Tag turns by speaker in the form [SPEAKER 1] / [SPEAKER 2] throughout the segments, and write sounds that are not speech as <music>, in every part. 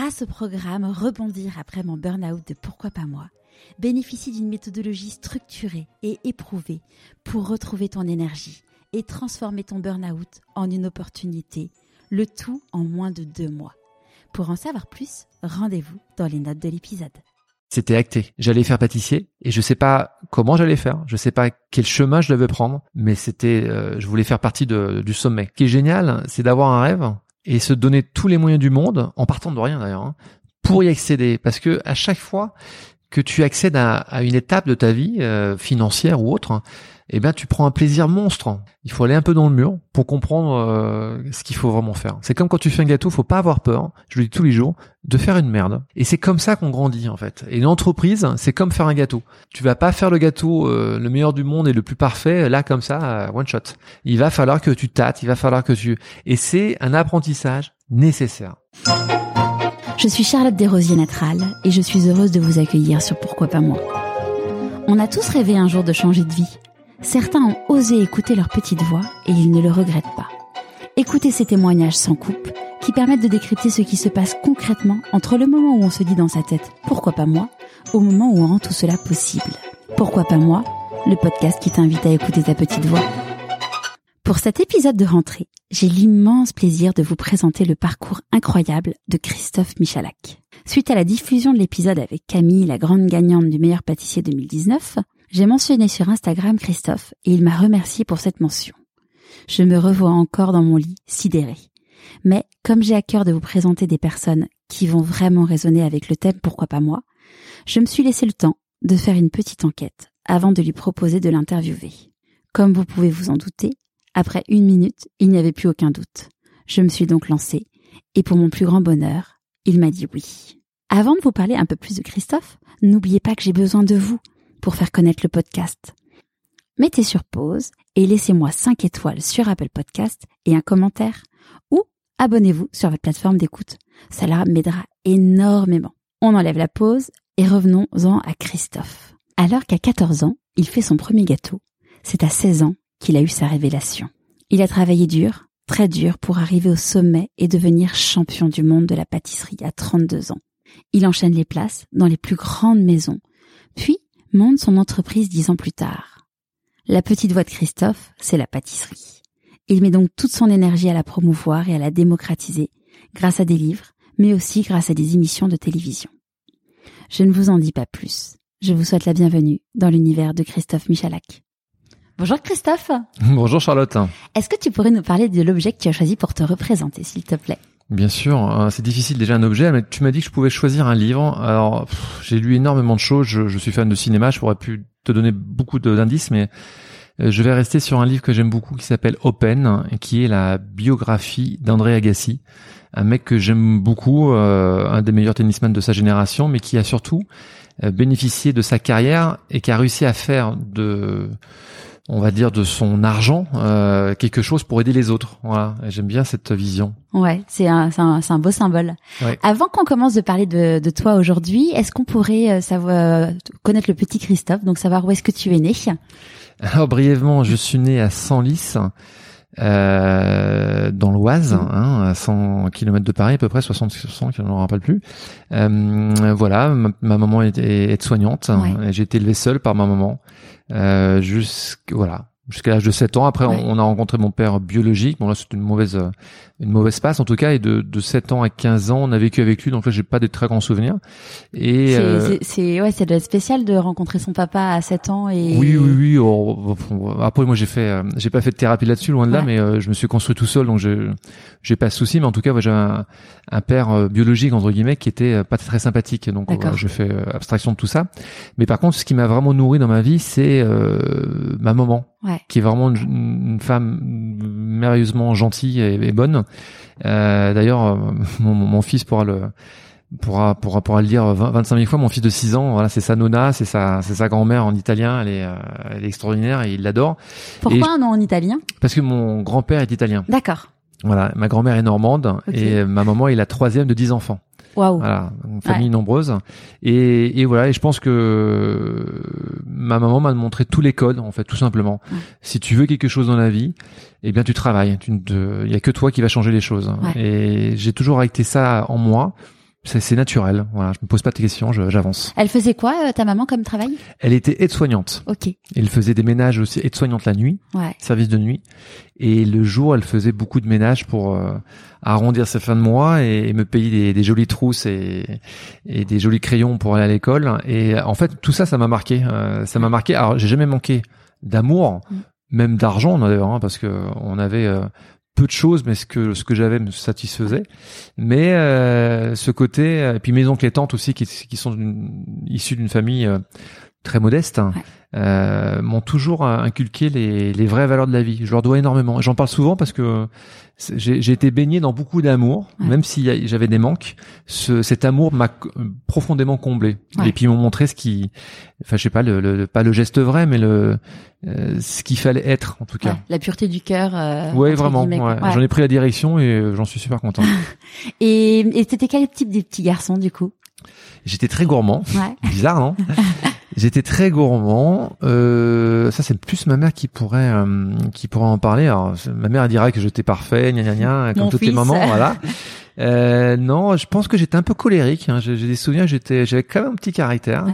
[SPEAKER 1] grâce au programme Rebondir après mon burn-out de Pourquoi pas moi, bénéficie d'une méthodologie structurée et éprouvée pour retrouver ton énergie et transformer ton burn-out en une opportunité, le tout en moins de deux mois. Pour en savoir plus, rendez-vous dans les notes de l'épisode.
[SPEAKER 2] C'était acté. J'allais faire pâtissier et je sais pas comment j'allais faire. Je sais pas quel chemin je devais prendre, mais c'était, euh, je voulais faire partie de, du sommet. Ce qui est génial, c'est d'avoir un rêve et se donner tous les moyens du monde, en partant de rien d'ailleurs, hein, pour y accéder. Parce que à chaque fois que tu accèdes à, une étape de ta vie euh, financière ou autre, eh ben tu prends un plaisir monstre. Il faut aller un peu dans le mur pour comprendre euh, ce qu'il faut vraiment faire. C'est comme quand tu fais un gâteau, faut pas avoir peur, je le dis tous les jours, de faire une merde. Et c'est comme ça qu'on grandit en fait. Et une entreprise, c'est comme faire un gâteau. Tu vas pas faire le gâteau euh, le meilleur du monde et le plus parfait là comme ça one shot. Il va falloir que tu tâtes, il va falloir que tu et c'est un apprentissage nécessaire.
[SPEAKER 1] Je suis Charlotte Desrosiers Natral et je suis heureuse de vous accueillir sur Pourquoi pas moi. On a tous rêvé un jour de changer de vie. Certains ont osé écouter leur petite voix et ils ne le regrettent pas. Écoutez ces témoignages sans coupe qui permettent de décrypter ce qui se passe concrètement entre le moment où on se dit dans sa tête pourquoi pas moi au moment où on rend tout cela possible. Pourquoi pas moi Le podcast qui t'invite à écouter ta petite voix. Pour cet épisode de rentrée, j'ai l'immense plaisir de vous présenter le parcours incroyable de Christophe Michalak. Suite à la diffusion de l'épisode avec Camille, la grande gagnante du meilleur pâtissier 2019, j'ai mentionné sur Instagram Christophe et il m'a remercié pour cette mention. Je me revois encore dans mon lit, sidéré. Mais comme j'ai à cœur de vous présenter des personnes qui vont vraiment résonner avec le thème Pourquoi pas moi, je me suis laissé le temps de faire une petite enquête avant de lui proposer de l'interviewer. Comme vous pouvez vous en douter, après une minute, il n'y avait plus aucun doute. Je me suis donc lancée, et pour mon plus grand bonheur, il m'a dit oui. Avant de vous parler un peu plus de Christophe, n'oubliez pas que j'ai besoin de vous pour faire connaître le podcast. Mettez sur pause et laissez-moi 5 étoiles sur Apple Podcast et un commentaire, ou abonnez-vous sur votre plateforme d'écoute. Cela m'aidera énormément. On enlève la pause et revenons-en à Christophe. Alors qu'à 14 ans, il fait son premier gâteau, c'est à 16 ans qu'il a eu sa révélation. Il a travaillé dur, très dur, pour arriver au sommet et devenir champion du monde de la pâtisserie à 32 ans. Il enchaîne les places dans les plus grandes maisons, puis monte son entreprise dix ans plus tard. La petite voix de Christophe, c'est la pâtisserie. Il met donc toute son énergie à la promouvoir et à la démocratiser, grâce à des livres, mais aussi grâce à des émissions de télévision. Je ne vous en dis pas plus. Je vous souhaite la bienvenue dans l'univers de Christophe Michalak. Bonjour Christophe. <laughs>
[SPEAKER 2] Bonjour Charlotte.
[SPEAKER 1] Est-ce que tu pourrais nous parler de l'objet que tu as choisi pour te représenter, s'il te plaît?
[SPEAKER 2] Bien sûr, hein, c'est difficile déjà un objet, mais tu m'as dit que je pouvais choisir un livre. Alors, j'ai lu énormément de choses. Je, suis fan de cinéma. Je pourrais pu te donner beaucoup d'indices, mais euh, je vais rester sur un livre que j'aime beaucoup qui s'appelle Open, qui est la biographie d'André Agassi, un mec que j'aime beaucoup, euh, un des meilleurs tennisman de sa génération, mais qui a surtout euh, bénéficié de sa carrière et qui a réussi à faire de on va dire de son argent euh, quelque chose pour aider les autres. Voilà, j'aime bien cette vision.
[SPEAKER 1] Ouais, c'est un, c'est un, un, beau symbole. Avant qu'on commence de parler de, de toi aujourd'hui, est-ce qu'on pourrait euh, savoir connaître le petit Christophe, donc savoir où est-ce que tu es né? <laughs>
[SPEAKER 2] Alors brièvement, je suis né à Senlis. Euh, dans l'Oise, mmh. hein, à 100 km de Paris à peu près, 60, 60 je ne me rappelle plus. Euh, voilà, ma, maman était aide-soignante. J'ai été élevé seul par ma maman. Euh, voilà jusqu'à l'âge de 7 ans. Après, on, a rencontré mon père biologique. Bon là, c'est une mauvaise une mauvaise passe en tout cas. Et de, de 7 ans à 15 ans, on a vécu avec lui. Donc là, j'ai pas des très grands souvenirs.
[SPEAKER 1] Et c'est euh... ouais, c'est spécial de rencontrer son papa à 7 ans. Et
[SPEAKER 2] oui, oui, oui. Oh, après, moi, j'ai fait, euh, j'ai pas fait de thérapie là-dessus, loin de là, mais euh, je me suis construit tout seul, donc je j'ai pas de souci. Mais en tout cas, j'ai un, un, père euh, biologique entre guillemets qui était pas très sympathique. Donc je fais abstraction de tout ça. Mais par contre, ce qui m'a vraiment nourri dans ma vie, c'est ma maman qui est vraiment une, femme merveilleusement gentille et, bonne. Euh, D'ailleurs, euh, <laughs> mon, mon, fils pourra le pourra pourra pourra le dire 25 000 fois. Mon fils de 6 ans, voilà, c'est sa nonna, c'est sa c'est sa grand-mère en italien. Elle est euh, elle est extraordinaire et il l'adore.
[SPEAKER 1] Pourquoi un nom en italien?
[SPEAKER 2] Parce que mon grand-père est italien.
[SPEAKER 1] D'accord.
[SPEAKER 2] Voilà, ma grand-mère est normande et ma maman est la troisième de 10 enfants. Voilà, une famille nombreuse. Et, et, voilà, et je pense que ma maman m'a montré tous les codes, en fait, tout simplement. Si tu veux quelque chose dans la vie, eh bien, tu travailles. Il y a que toi qui va changer les choses. Et j'ai toujours acté ça en moi. C'est naturel. Voilà, je me pose pas de questions, j'avance.
[SPEAKER 1] Elle faisait quoi euh, ta maman comme travail?
[SPEAKER 2] Elle était aide-soignante.
[SPEAKER 1] Ok.
[SPEAKER 2] Elle faisait des ménages aussi aide-soignante la nuit,
[SPEAKER 1] ouais.
[SPEAKER 2] service de nuit, et le jour elle faisait beaucoup de ménages pour euh, arrondir ses fins de mois et, me payer des, des, jolies trousses et, et, des jolis crayons pour aller à l'école. Et en fait tout ça, ça m'a marqué. Euh, ça m'a marqué. Alors j'ai jamais manqué d'amour. Mm. Même d'argent d'ailleurs, hein, parce que on avait peu de choses, mais ce que ce que j'avais me satisfaisait. Mais euh, ce côté, et puis mes oncles et tantes aussi, qui, qui sont issus d'une famille euh, très modeste, hein, euh, m'ont toujours inculqué les, les vraies valeurs de la vie. Je leur dois énormément. J'en parle souvent parce que j'ai été baigné dans beaucoup d'amour, même si j'avais des manques. Ce, cet amour m'a profondément comblé. Et puis ils m'ont montré ce qui, enfin je sais pas, le, le, pas le geste vrai, mais le euh, ce qu'il fallait être en tout cas.
[SPEAKER 1] la pureté du cœur. Euh,
[SPEAKER 2] ouais, vraiment. J'en ai pris la direction et euh, j'en suis super content. <laughs>
[SPEAKER 1] et et c'était quel type de petits garçons du coup?
[SPEAKER 2] J'étais très gourmand. <laughs> Bizarre, non? J'étais très gourmand. Euh, ça, c'est plus ma mère qui pourrait euh, qui pourrait en parler. Alors, ma mère dirait que j'étais parfait, gna gna gna, comme toutes les mamans, voilà. <laughs> Euh, non, je pense que j'étais un peu colérique. Hein. J'ai des souvenirs, j'étais, j'avais quand même un petit caractère,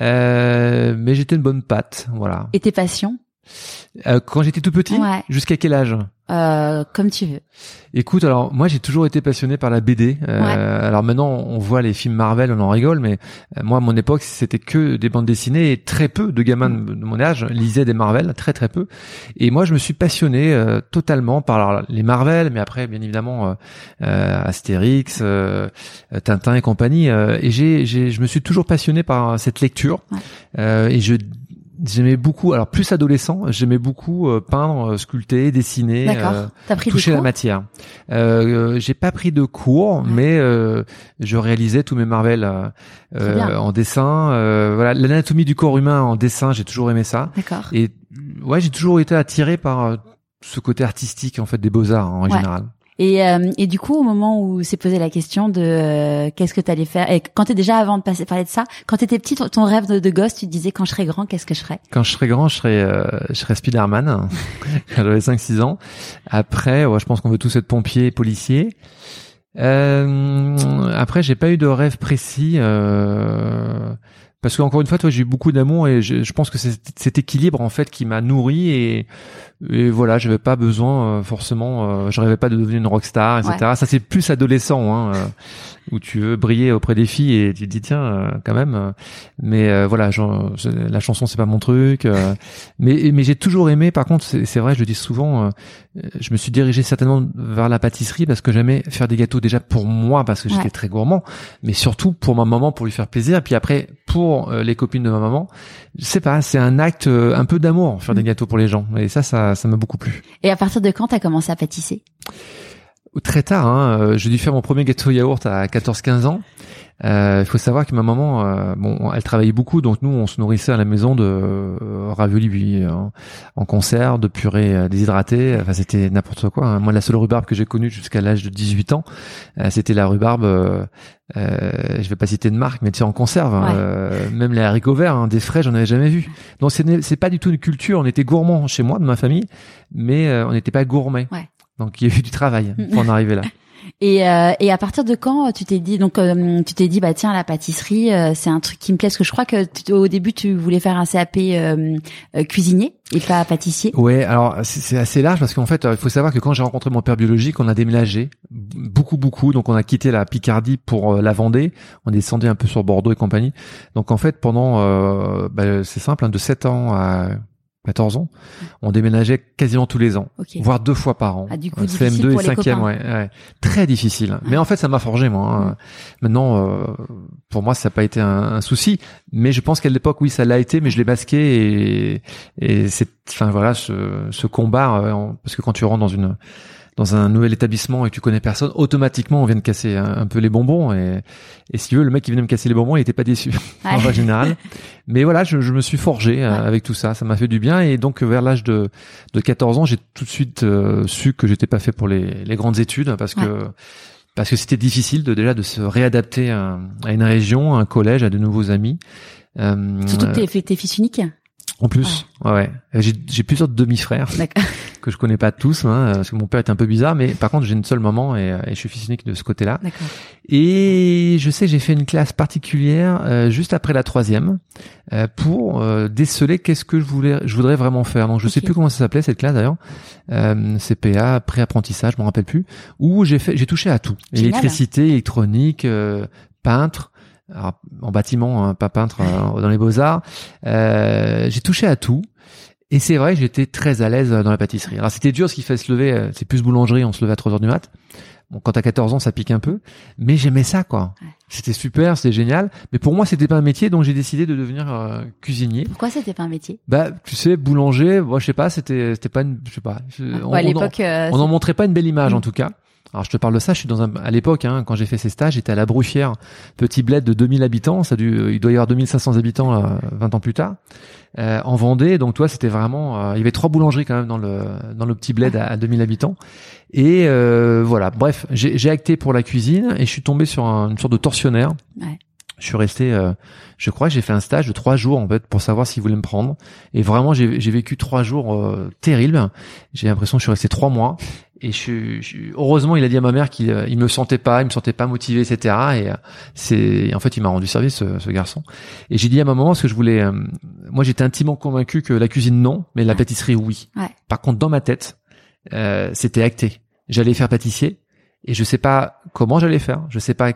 [SPEAKER 2] euh, mais j'étais une bonne patte, voilà.
[SPEAKER 1] Et tes passions?
[SPEAKER 2] Euh, Quand j'étais tout petit, jusqu'à quel âge?
[SPEAKER 1] Euh, comme tu veux.
[SPEAKER 2] Écoute, alors moi j'ai toujours été passionné par la BD. Euh, Alors maintenant on voit les films Marvel, on en rigole, mais euh, moi à mon époque c'était que des bandes dessinées et très peu de gamins de, mon âge lisaient des Marvel, très très peu. Et moi je me suis passionné euh, totalement par les Marvel, mais après bien évidemment euh, Astérix, Tintin et compagnie. et j'ai, je me suis toujours passionné par cette lecture. et je J'aimais beaucoup, alors plus adolescent, j'aimais beaucoup euh, peindre, euh, sculpter, dessiner,
[SPEAKER 1] euh,
[SPEAKER 2] toucher la matière. Euh, j'ai pas pris de cours, mais je réalisais tous mes Marvel en dessin. voilà, l'anatomie du corps humain en dessin, j'ai toujours aimé ça.
[SPEAKER 1] D'accord.
[SPEAKER 2] Et ouais, j'ai toujours été attiré par ce côté artistique en fait des beaux arts en général.
[SPEAKER 1] Et, euh, et du coup, au moment où s'est posé la question de euh, qu'est-ce que tu allais faire, et quand t'es déjà avant de passer parler de ça, quand t'étais petit, ton, rêve de, de, gosse, tu te disais quand je serai grand, qu'est-ce que je ferais
[SPEAKER 2] Quand je serai grand, je serais, euh, je serais Spider-Man. <laughs> J'avais 5-6 ans. Après, ouais, je pense qu'on veut tous être pompiers, policiers. Euh, après, j'ai pas eu de rêve précis. Euh, parce qu'encore une fois, toi, j'ai eu beaucoup d'amour et je, je, pense que c'est cet équilibre en fait qui m'a nourri et, et voilà, j'avais pas besoin euh, forcément, euh, je rêvais pas de devenir une rockstar, etc. Ça c'est plus adolescent, hein, euh, où tu veux briller auprès des filles et tu te dis tiens euh, quand même. mais voilà, genre, la chanson c'est pas mon truc. <laughs> mais mais j'ai toujours aimé. Par contre, c'est vrai, je le dis souvent, je me suis dirigé certainement vers la pâtisserie parce que j'aimais faire des gâteaux déjà pour moi parce que j'étais très gourmand, mais surtout pour ma maman pour lui faire plaisir. Puis après pour les copines de ma maman, je sais pas, c'est un acte un peu d'amour faire des mm. gâteaux pour les gens. Et ça, ça ça m'a beaucoup plu.
[SPEAKER 1] Et à partir de quand t'as commencé à pâtisser?
[SPEAKER 2] Très tard, hein, euh, j'ai dû faire mon premier gâteau yaourt à 14-15 ans. Euh, il faut savoir que ma maman, euh, bon, elle travaillait beaucoup, donc nous, on se nourrissait à la maison de euh, raviolis en conserve, de purée déshydratée. Enfin, c'était n'importe quoi. Hein. Moi, la seule rhubarbe que j'ai connue jusqu'à l'âge de 18 ans, c'était la rhubarbe. Euh, je vais pas citer de marque, mais tu sais, en conserve. Hein. même les haricots verts, hein, des frais, j'en avais jamais vu. Donc, c'est pas du tout une culture. On était gourmands chez moi, de ma famille, mais on n'était pas gourmet.
[SPEAKER 1] Ouais.
[SPEAKER 2] Donc il y a eu du travail <laughs> pour en arriver là.
[SPEAKER 1] Et, euh, et à partir de quand tu t'es dit donc euh, tu t'es dit bah tiens la pâtisserie euh, c'est un truc qui me plaît parce que je crois que au début tu voulais faire un CAP euh, cuisinier et pas pâtissier.
[SPEAKER 2] Ouais alors c'est assez large parce qu'en fait il faut savoir que quand j'ai rencontré mon père biologique on a déménagé beaucoup beaucoup. Donc on a quitté la Picardie pour la Vendée. On est descendu un peu sur Bordeaux et compagnie. Donc en fait pendant bah, c'est simple hein, de 7 ans à 14 ans, on déménageait quasiment tous les ans, voire deux fois par an.
[SPEAKER 1] Ah, du coup, CM2 et 5e,
[SPEAKER 2] ouais, ouais, très difficile. Mais en fait, ça m'a forgé moi. Hein. Maintenant, euh, pour moi, ça n'a pas été un, un, souci, mais je pense qu'à l'époque, oui, ça l'a été, mais je l'ai masqué et, et c'est, enfin voilà, ce, ce combat, euh, parce que quand tu rentres dans une dans un nouvel établissement et que tu connais personne, automatiquement on vient de casser un, peu les bonbons et, et si tu veux le mec qui venait me casser les bonbons il était pas déçu <laughs> en général. Mais voilà, je, je me suis forgé euh, avec tout ça, ça m'a fait du bien et donc vers l'âge de, de 14 ans j'ai tout de suite euh, su que j'étais pas fait pour les, les grandes études parce que parce que c'était difficile de déjà de se réadapter à, à, une région, à un collège, à de nouveaux amis.
[SPEAKER 1] Euh, Surtout que t'es, t'es fils unique.
[SPEAKER 2] En plus, ouais, ouais. J'ai, j'ai plusieurs demi-frères <laughs> que je connais pas tous, hein, parce que mon père est un peu bizarre, mais par contre j'ai une seule maman et, et je suis fils unique de ce côté-là.
[SPEAKER 1] D'accord.
[SPEAKER 2] Et je sais j'ai fait une classe particulière euh, juste après la troisième euh, pour euh, déceler qu'est-ce que je voulais, je voudrais vraiment faire. Donc je sais
[SPEAKER 1] Ok.
[SPEAKER 2] plus comment ça s'appelait cette classe d'ailleurs, euh, CPA, pré-apprentissage, je me rappelle plus. Où j'ai fait, j'ai touché à tout, électricité, électronique, euh, peintre. Alors, en bâtiment, hein, pas peintre euh, dans les beaux arts. Euh, j'ai touché à tout. Et c'est vrai que j'étais très à l'aise dans la pâtisserie. Alors c'était dur ce qui fait se lever, euh, c'est plus boulangerie, on se levait à 3 heures du mat. Bon, quand t'as 14 ans, ça pique un peu, mais j'aimais ça, quoi.
[SPEAKER 1] Ouais.
[SPEAKER 2] C'était super, c'était génial. Mais pour moi, c'était pas un métier, donc j'ai décidé de devenir euh, cuisinier.
[SPEAKER 1] Pourquoi c'était pas un métier?
[SPEAKER 2] Bah, tu sais, boulanger, moi, je sais pas, c'était, c'était pas une, je sais pas. je-
[SPEAKER 1] Ouais, À
[SPEAKER 2] on en-
[SPEAKER 1] l'époque, euh,
[SPEAKER 2] on en montrait pas une belle image,
[SPEAKER 1] Mm.
[SPEAKER 2] en tout cas. Alors, je te parle de ça, je suis dans un, à l'époque, hein, quand j'ai fait ces stages, j'étais à la Bruffière, petit bled de 2000 habitants, ça a dû, il doit y avoir 2500 habitants, là, 20 ans plus tard, euh, en Vendée. Donc, toi, c'était vraiment, euh, il y avait trois boulangeries quand même dans le, dans le petit bled à, à 2000 habitants. Et, euh, voilà. Bref, j'ai acté pour la cuisine et je suis tombé sur un- une sorte de tortionnaire.
[SPEAKER 1] Ouais.
[SPEAKER 2] Je suis resté, euh, je crois que j'ai fait un stage de trois jours en fait pour savoir s'ils voulaient me prendre. Et vraiment, j'ai j'ai vécu trois jours euh, terribles. J'ai l'impression que je suis resté trois mois. Et je, je heureusement, il a dit à ma mère qu'il euh, il me sentait pas, il me sentait pas motivé, etc. Et euh, c'est, en fait, il m'a rendu service ce, ce garçon. Et j'ai dit à ma maman ce que je voulais. euh, moi, j'étais intimement convaincu que la cuisine non, mais la
[SPEAKER 1] Ouais.
[SPEAKER 2] pâtisserie oui.
[SPEAKER 1] Ouais.
[SPEAKER 2] Par contre, dans ma tête, euh, c'était acté. J'allais faire pâtissier et je sais pas comment j'allais faire. Je sais pas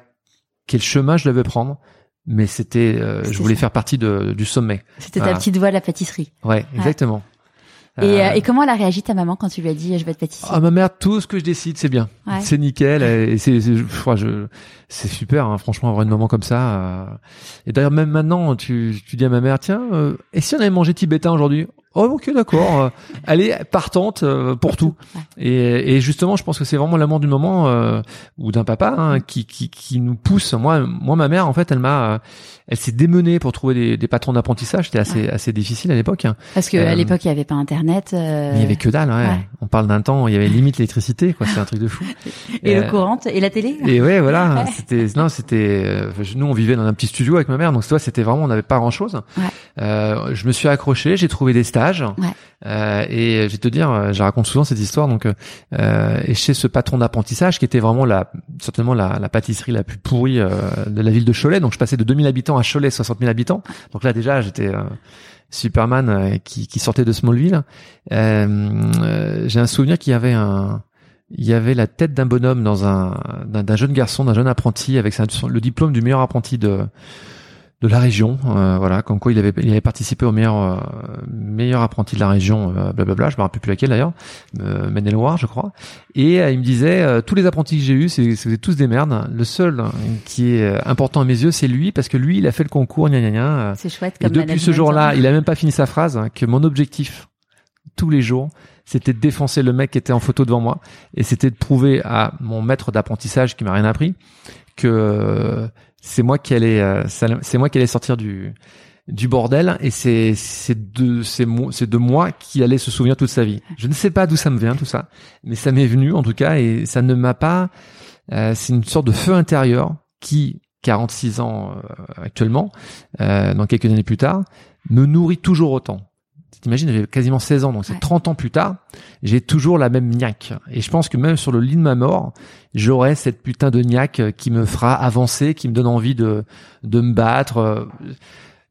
[SPEAKER 2] quel chemin je devais prendre, mais c'était, euh, je voulais
[SPEAKER 1] ça.
[SPEAKER 2] faire partie de, du sommet.
[SPEAKER 1] C'était
[SPEAKER 2] Voilà.
[SPEAKER 1] ta petite voix à la pâtisserie.
[SPEAKER 2] Ouais, exactement.
[SPEAKER 1] Et,
[SPEAKER 2] Euh,
[SPEAKER 1] euh, et comment elle a réagi ta maman quand tu lui as dit je vais être pâtissier
[SPEAKER 2] Ah ma mère, tout ce que je décide, c'est bien,
[SPEAKER 1] Ouais.
[SPEAKER 2] c'est nickel, et c'est, c'est, je- c'est super, hein, franchement, avoir une maman comme ça. euh. Et d'ailleurs, même maintenant, tu, tu dis à ma mère, tiens, euh, et si on avait mangé tibétain aujourd'hui? Oh ok, d'accord. euh, elle est partante euh, pour tout. Et, et justement, je pense que c'est vraiment l'amour du moment euh, ou d'un papa hein, qui, qui, qui nous pousse. Moi, moi, ma mère, en fait, elle m'a, euh, elle s'est démenée pour trouver des, des patrons d'apprentissage. C'était assez, assez difficile à l'époque. hein.
[SPEAKER 1] Parce que
[SPEAKER 2] Euh,
[SPEAKER 1] à l'époque il y avait pas internet. euh,
[SPEAKER 2] il y avait que dalle. Ouais.
[SPEAKER 1] ouais.
[SPEAKER 2] On parle d'un temps, où il y avait limite l'électricité, quoi. C'est un truc de fou. <laughs>
[SPEAKER 1] et le courant et la télé.
[SPEAKER 2] Et ouais, voilà, <laughs> c'était non, c'était euh, nous on vivait dans un petit studio avec ma mère, donc tu vois, c'était vraiment on n'avait pas grand chose.
[SPEAKER 1] Ouais.
[SPEAKER 2] Euh, je me suis accroché, j'ai trouvé des stages.
[SPEAKER 1] Ouais.
[SPEAKER 2] Euh, et je vais te dire, euh, je raconte souvent cette histoire. Donc, euh, et chez ce patron d'apprentissage qui était vraiment la certainement la, la pâtisserie la plus pourrie euh, de la ville de Cholet. Donc, je passais de 2000 habitants à Cholet, 60 000 habitants. Donc là déjà, j'étais euh, Superman qui, qui sortait de Smallville. J'ai un souvenir qu'il y avait un il y avait la tête d'un bonhomme dans un d'un d'un jeune garçon, d'un jeune apprenti avec sa- le diplôme du meilleur apprenti de de la région, euh, voilà, comme quoi il avait il avait participé au meilleur euh, meilleur apprenti de la région, euh, blablabla, je me rappelle plus laquelle d'ailleurs, euh, Maine-et-Loire, je crois. Et euh, il me disait euh, tous les apprentis que j'ai eus, c'est c'est tous des merdes. Le seul hein, qui est euh, important à mes yeux, c'est lui parce que lui, il a fait le concours, gna gna gna.
[SPEAKER 1] C'est chouette
[SPEAKER 2] et
[SPEAKER 1] comme
[SPEAKER 2] depuis ce jour-là, il a même pas fini sa phrase, hein, que mon objectif, tous les jours, c'était de défoncer le mec qui était en photo devant moi. Et c'était de prouver à mon maître d'apprentissage qui m'a rien appris que euh, c'est moi qui allais, euh, c'est moi qui allais sortir du du bordel et c'est c'est de c'est moi c'est de moi qui allait se souvenir toute sa vie. Je ne sais pas d'où ça me vient tout ça, mais ça m'est venu en tout cas et ça ne m'a pas euh, c'est une sorte de feu intérieur qui 46 ans euh, actuellement euh, dans quelques années plus tard me nourrit toujours autant. T'imagines, j'ai quasiment 16 ans, donc c'est
[SPEAKER 1] Ouais.
[SPEAKER 2] 30 ans plus tard, j'ai toujours la même niaque. Et je pense que même sur le lit de ma mort, j'aurai cette putain de niaque qui me fera avancer, qui me donne envie de, de me battre.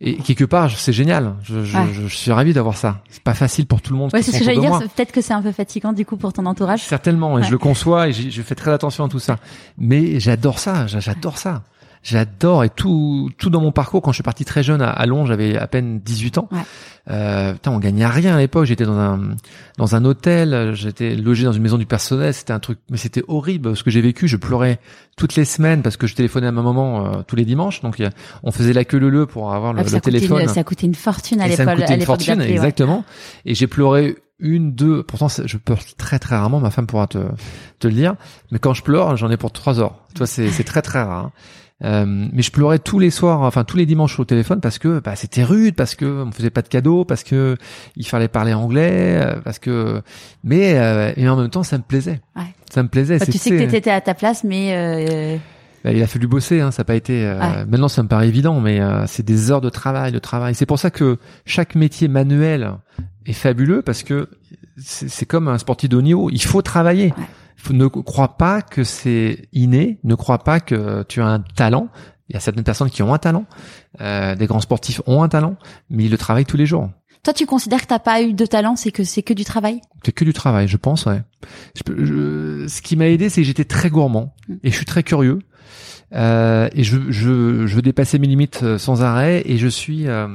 [SPEAKER 2] Et quelque part, c'est génial. Je, je,
[SPEAKER 1] Ouais.
[SPEAKER 2] je, je suis ravi d'avoir ça. C'est pas facile pour tout le monde.
[SPEAKER 1] Ouais, c'est ce que j'allais dire. Peut-être que c'est un peu fatigant du coup pour ton entourage.
[SPEAKER 2] Certainement, et
[SPEAKER 1] Ouais.
[SPEAKER 2] je le conçois et je fais très attention à tout ça. Mais j'adore ça, j'a- j'adore ça. J'adore et tout tout dans mon parcours quand je suis parti très jeune à, à Londres, j'avais à peine 18 ans.
[SPEAKER 1] Ouais.
[SPEAKER 2] Euh, putain, on gagnait rien à l'époque, j'étais dans un dans un hôtel, j'étais logé dans une maison du personnel, c'était un truc mais c'était horrible ce que j'ai vécu, je pleurais toutes les semaines parce que je téléphonais à ma maman euh, tous les dimanches donc a- on faisait la queue le le pour avoir le,
[SPEAKER 1] Ah, puis
[SPEAKER 2] le
[SPEAKER 1] ça, coûtait
[SPEAKER 2] téléphone.
[SPEAKER 1] une, ça coûtait une fortune à
[SPEAKER 2] Et ça
[SPEAKER 1] l'époque.
[SPEAKER 2] me coûtait une
[SPEAKER 1] l'époque
[SPEAKER 2] fortune,
[SPEAKER 1] ouais.
[SPEAKER 2] exactement. Et j'ai pleuré une, deux. Pourtant, je pleure très très rarement. Ma femme pourra te te le dire. Mais quand je pleure, j'en ai pour trois heures. Tu vois, c'est c'est très très rare. hein. Euh, mais je pleurais tous les soirs, enfin tous les dimanches au téléphone parce que bah, c'était rude, parce que on me faisait pas de cadeaux, parce que il fallait parler anglais, euh, parce que mais euh, et en même temps ça me plaisait.
[SPEAKER 1] Ouais.
[SPEAKER 2] Ça me plaisait.
[SPEAKER 1] Bah, tu sais que t'étais à ta place, mais euh,
[SPEAKER 2] Bah, il a fallu bosser, hein, ça n'a pas été. euh,
[SPEAKER 1] Ouais.
[SPEAKER 2] Maintenant, ça me paraît évident, mais euh, c'est des heures de travail, de travail. C'est pour ça que chaque métier manuel est fabuleux parce que c'est c'est comme un sportif de haut niveau. Il faut travailler.
[SPEAKER 1] Ouais.
[SPEAKER 2] Ne crois pas que c'est inné. Ne crois pas que tu as un talent. Il y a certaines personnes qui ont un talent. Euh, des grands sportifs ont un talent, mais ils le travaillent tous les jours.
[SPEAKER 1] Toi, tu considères que t'as pas eu de talent, c'est que c'est que du travail?
[SPEAKER 2] C'est que du travail, je pense, ouais. Je je- ce qui m'a aidé, c'est que j'étais très gourmand
[SPEAKER 1] Mm.
[SPEAKER 2] et je suis très curieux. Euh, et je, je, je veux dépasser mes limites euh, sans arrêt et je suis euh,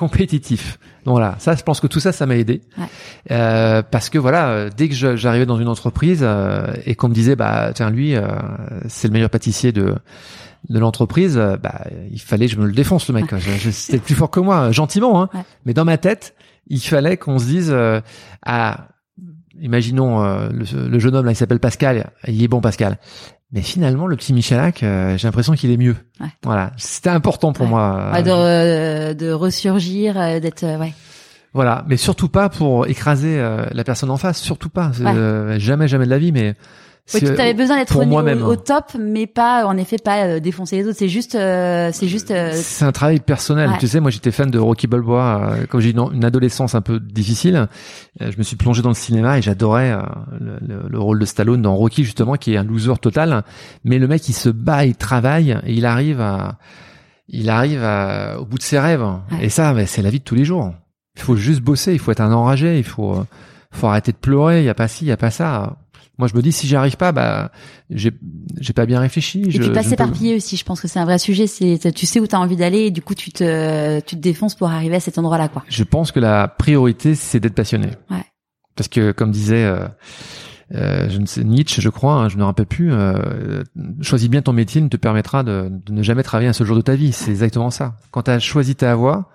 [SPEAKER 2] compétitif. Donc voilà, ça, je pense que tout ça, ça m'a aidé.
[SPEAKER 1] Ouais.
[SPEAKER 2] Euh, parce que voilà, euh, dès que j'arrivais dans une entreprise euh, et qu'on me disait, bah tiens, lui, euh, c'est le meilleur pâtissier de de l'entreprise, bah il fallait que je me le défonce le mec. C'était plus fort que moi, gentiment, hein.
[SPEAKER 1] Ouais.
[SPEAKER 2] Mais dans ma tête, il fallait qu'on se dise, euh, ah, imaginons euh, le, le jeune homme là, il s'appelle Pascal, il est bon Pascal. Mais finalement, le petit Michalak, euh, j'ai l'impression qu'il est mieux.
[SPEAKER 1] Ouais.
[SPEAKER 2] Voilà, c'était important pour
[SPEAKER 1] Ouais.
[SPEAKER 2] moi.
[SPEAKER 1] Ouais, de, euh, de ressurgir, euh, d'être euh, ouais.
[SPEAKER 2] Voilà, mais surtout pas pour écraser euh, la personne en face, surtout pas. Jamais, jamais de la vie, mais
[SPEAKER 1] Oui, tu avais besoin d'être au, au top, mais pas en effet pas euh, défoncer les autres. C'est juste, euh, c'est juste. euh,
[SPEAKER 2] C'est un travail personnel.
[SPEAKER 1] Ouais.
[SPEAKER 2] Tu sais, moi j'étais fan de Rocky Balboa euh, quand j'ai eu une, adolescence un peu difficile. euh, je me suis plongé dans le cinéma et j'adorais euh, le, le- le rôle de Stallone dans Rocky justement, qui est un loser total. Mais le mec, il se bat, il travaille et il arrive à, il arrive à, au bout de ses rêves.
[SPEAKER 1] Ouais.
[SPEAKER 2] Et ça, c'est la vie de tous les jours. Il faut juste bosser, il faut être un enragé, il faut, euh, faut arrêter de pleurer. Il y a pas ci, il y a pas ça. Moi, je me dis si j'y arrive pas, bah, j'ai, j'ai pas bien réfléchi.
[SPEAKER 1] Et
[SPEAKER 2] je,
[SPEAKER 1] puis pas
[SPEAKER 2] peux-
[SPEAKER 1] s'éparpiller aussi. Je pense que c'est un vrai sujet. C'est, tu sais où t'as envie d'aller et du coup tu te, tu te défonces pour arriver à cet endroit-là, quoi.
[SPEAKER 2] Je pense que la priorité, c'est d'être passionné.
[SPEAKER 1] Ouais.
[SPEAKER 2] Parce que, comme disait, euh, euh, je ne sais, Nietzsche, je crois, hein, je ne me rappelle plus, euh, choisis bien ton métier, ne te permettra de, de ne jamais travailler un seul jour de ta vie. C'est exactement ça. Quand tu as choisi ta voie,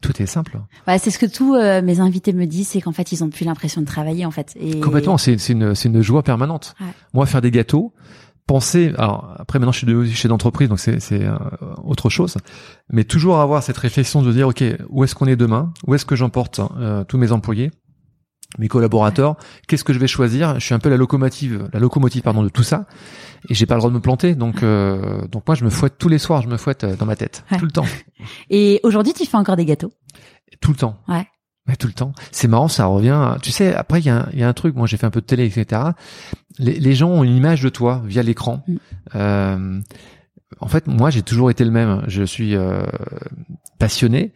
[SPEAKER 2] tout est simple.
[SPEAKER 1] Ouais, c'est ce que tous euh, mes invités me disent, c'est qu'en fait ils ont plus l'impression de travailler en fait. Et...
[SPEAKER 2] Complètement, c'est c'est une, c'est une joie permanente.
[SPEAKER 1] Ouais.
[SPEAKER 2] Moi, faire des gâteaux, penser, alors après maintenant je suis de, chez d'entreprise, donc c'est c'est euh, autre chose, mais toujours avoir cette réflexion de dire, ok, où est-ce qu'on est demain? Où est-ce que j'emporte euh, tous mes employés? Mes collaborateurs, qu'est-ce que je vais choisir? Je suis un peu la locomotive, la locomotive pardon de tout ça, et j'ai pas le droit de me planter. Donc, euh, donc moi je me fouette tous les soirs, je me fouette euh, dans ma tête,
[SPEAKER 1] Ouais.
[SPEAKER 2] tout le temps,
[SPEAKER 1] Et aujourd'hui tu fais encore des gâteaux?
[SPEAKER 2] tout le temps.
[SPEAKER 1] Ouais.
[SPEAKER 2] Ouais, tout le temps. C'est marrant, ça revient. Tu sais, après il y a, un- il y a un truc. Moi, j'ai fait un peu de télé, etc. Les, les gens ont une image de toi via l'écran.
[SPEAKER 1] Mm.
[SPEAKER 2] Euh, en fait, moi, j'ai toujours été le même. Je suis euh, passionné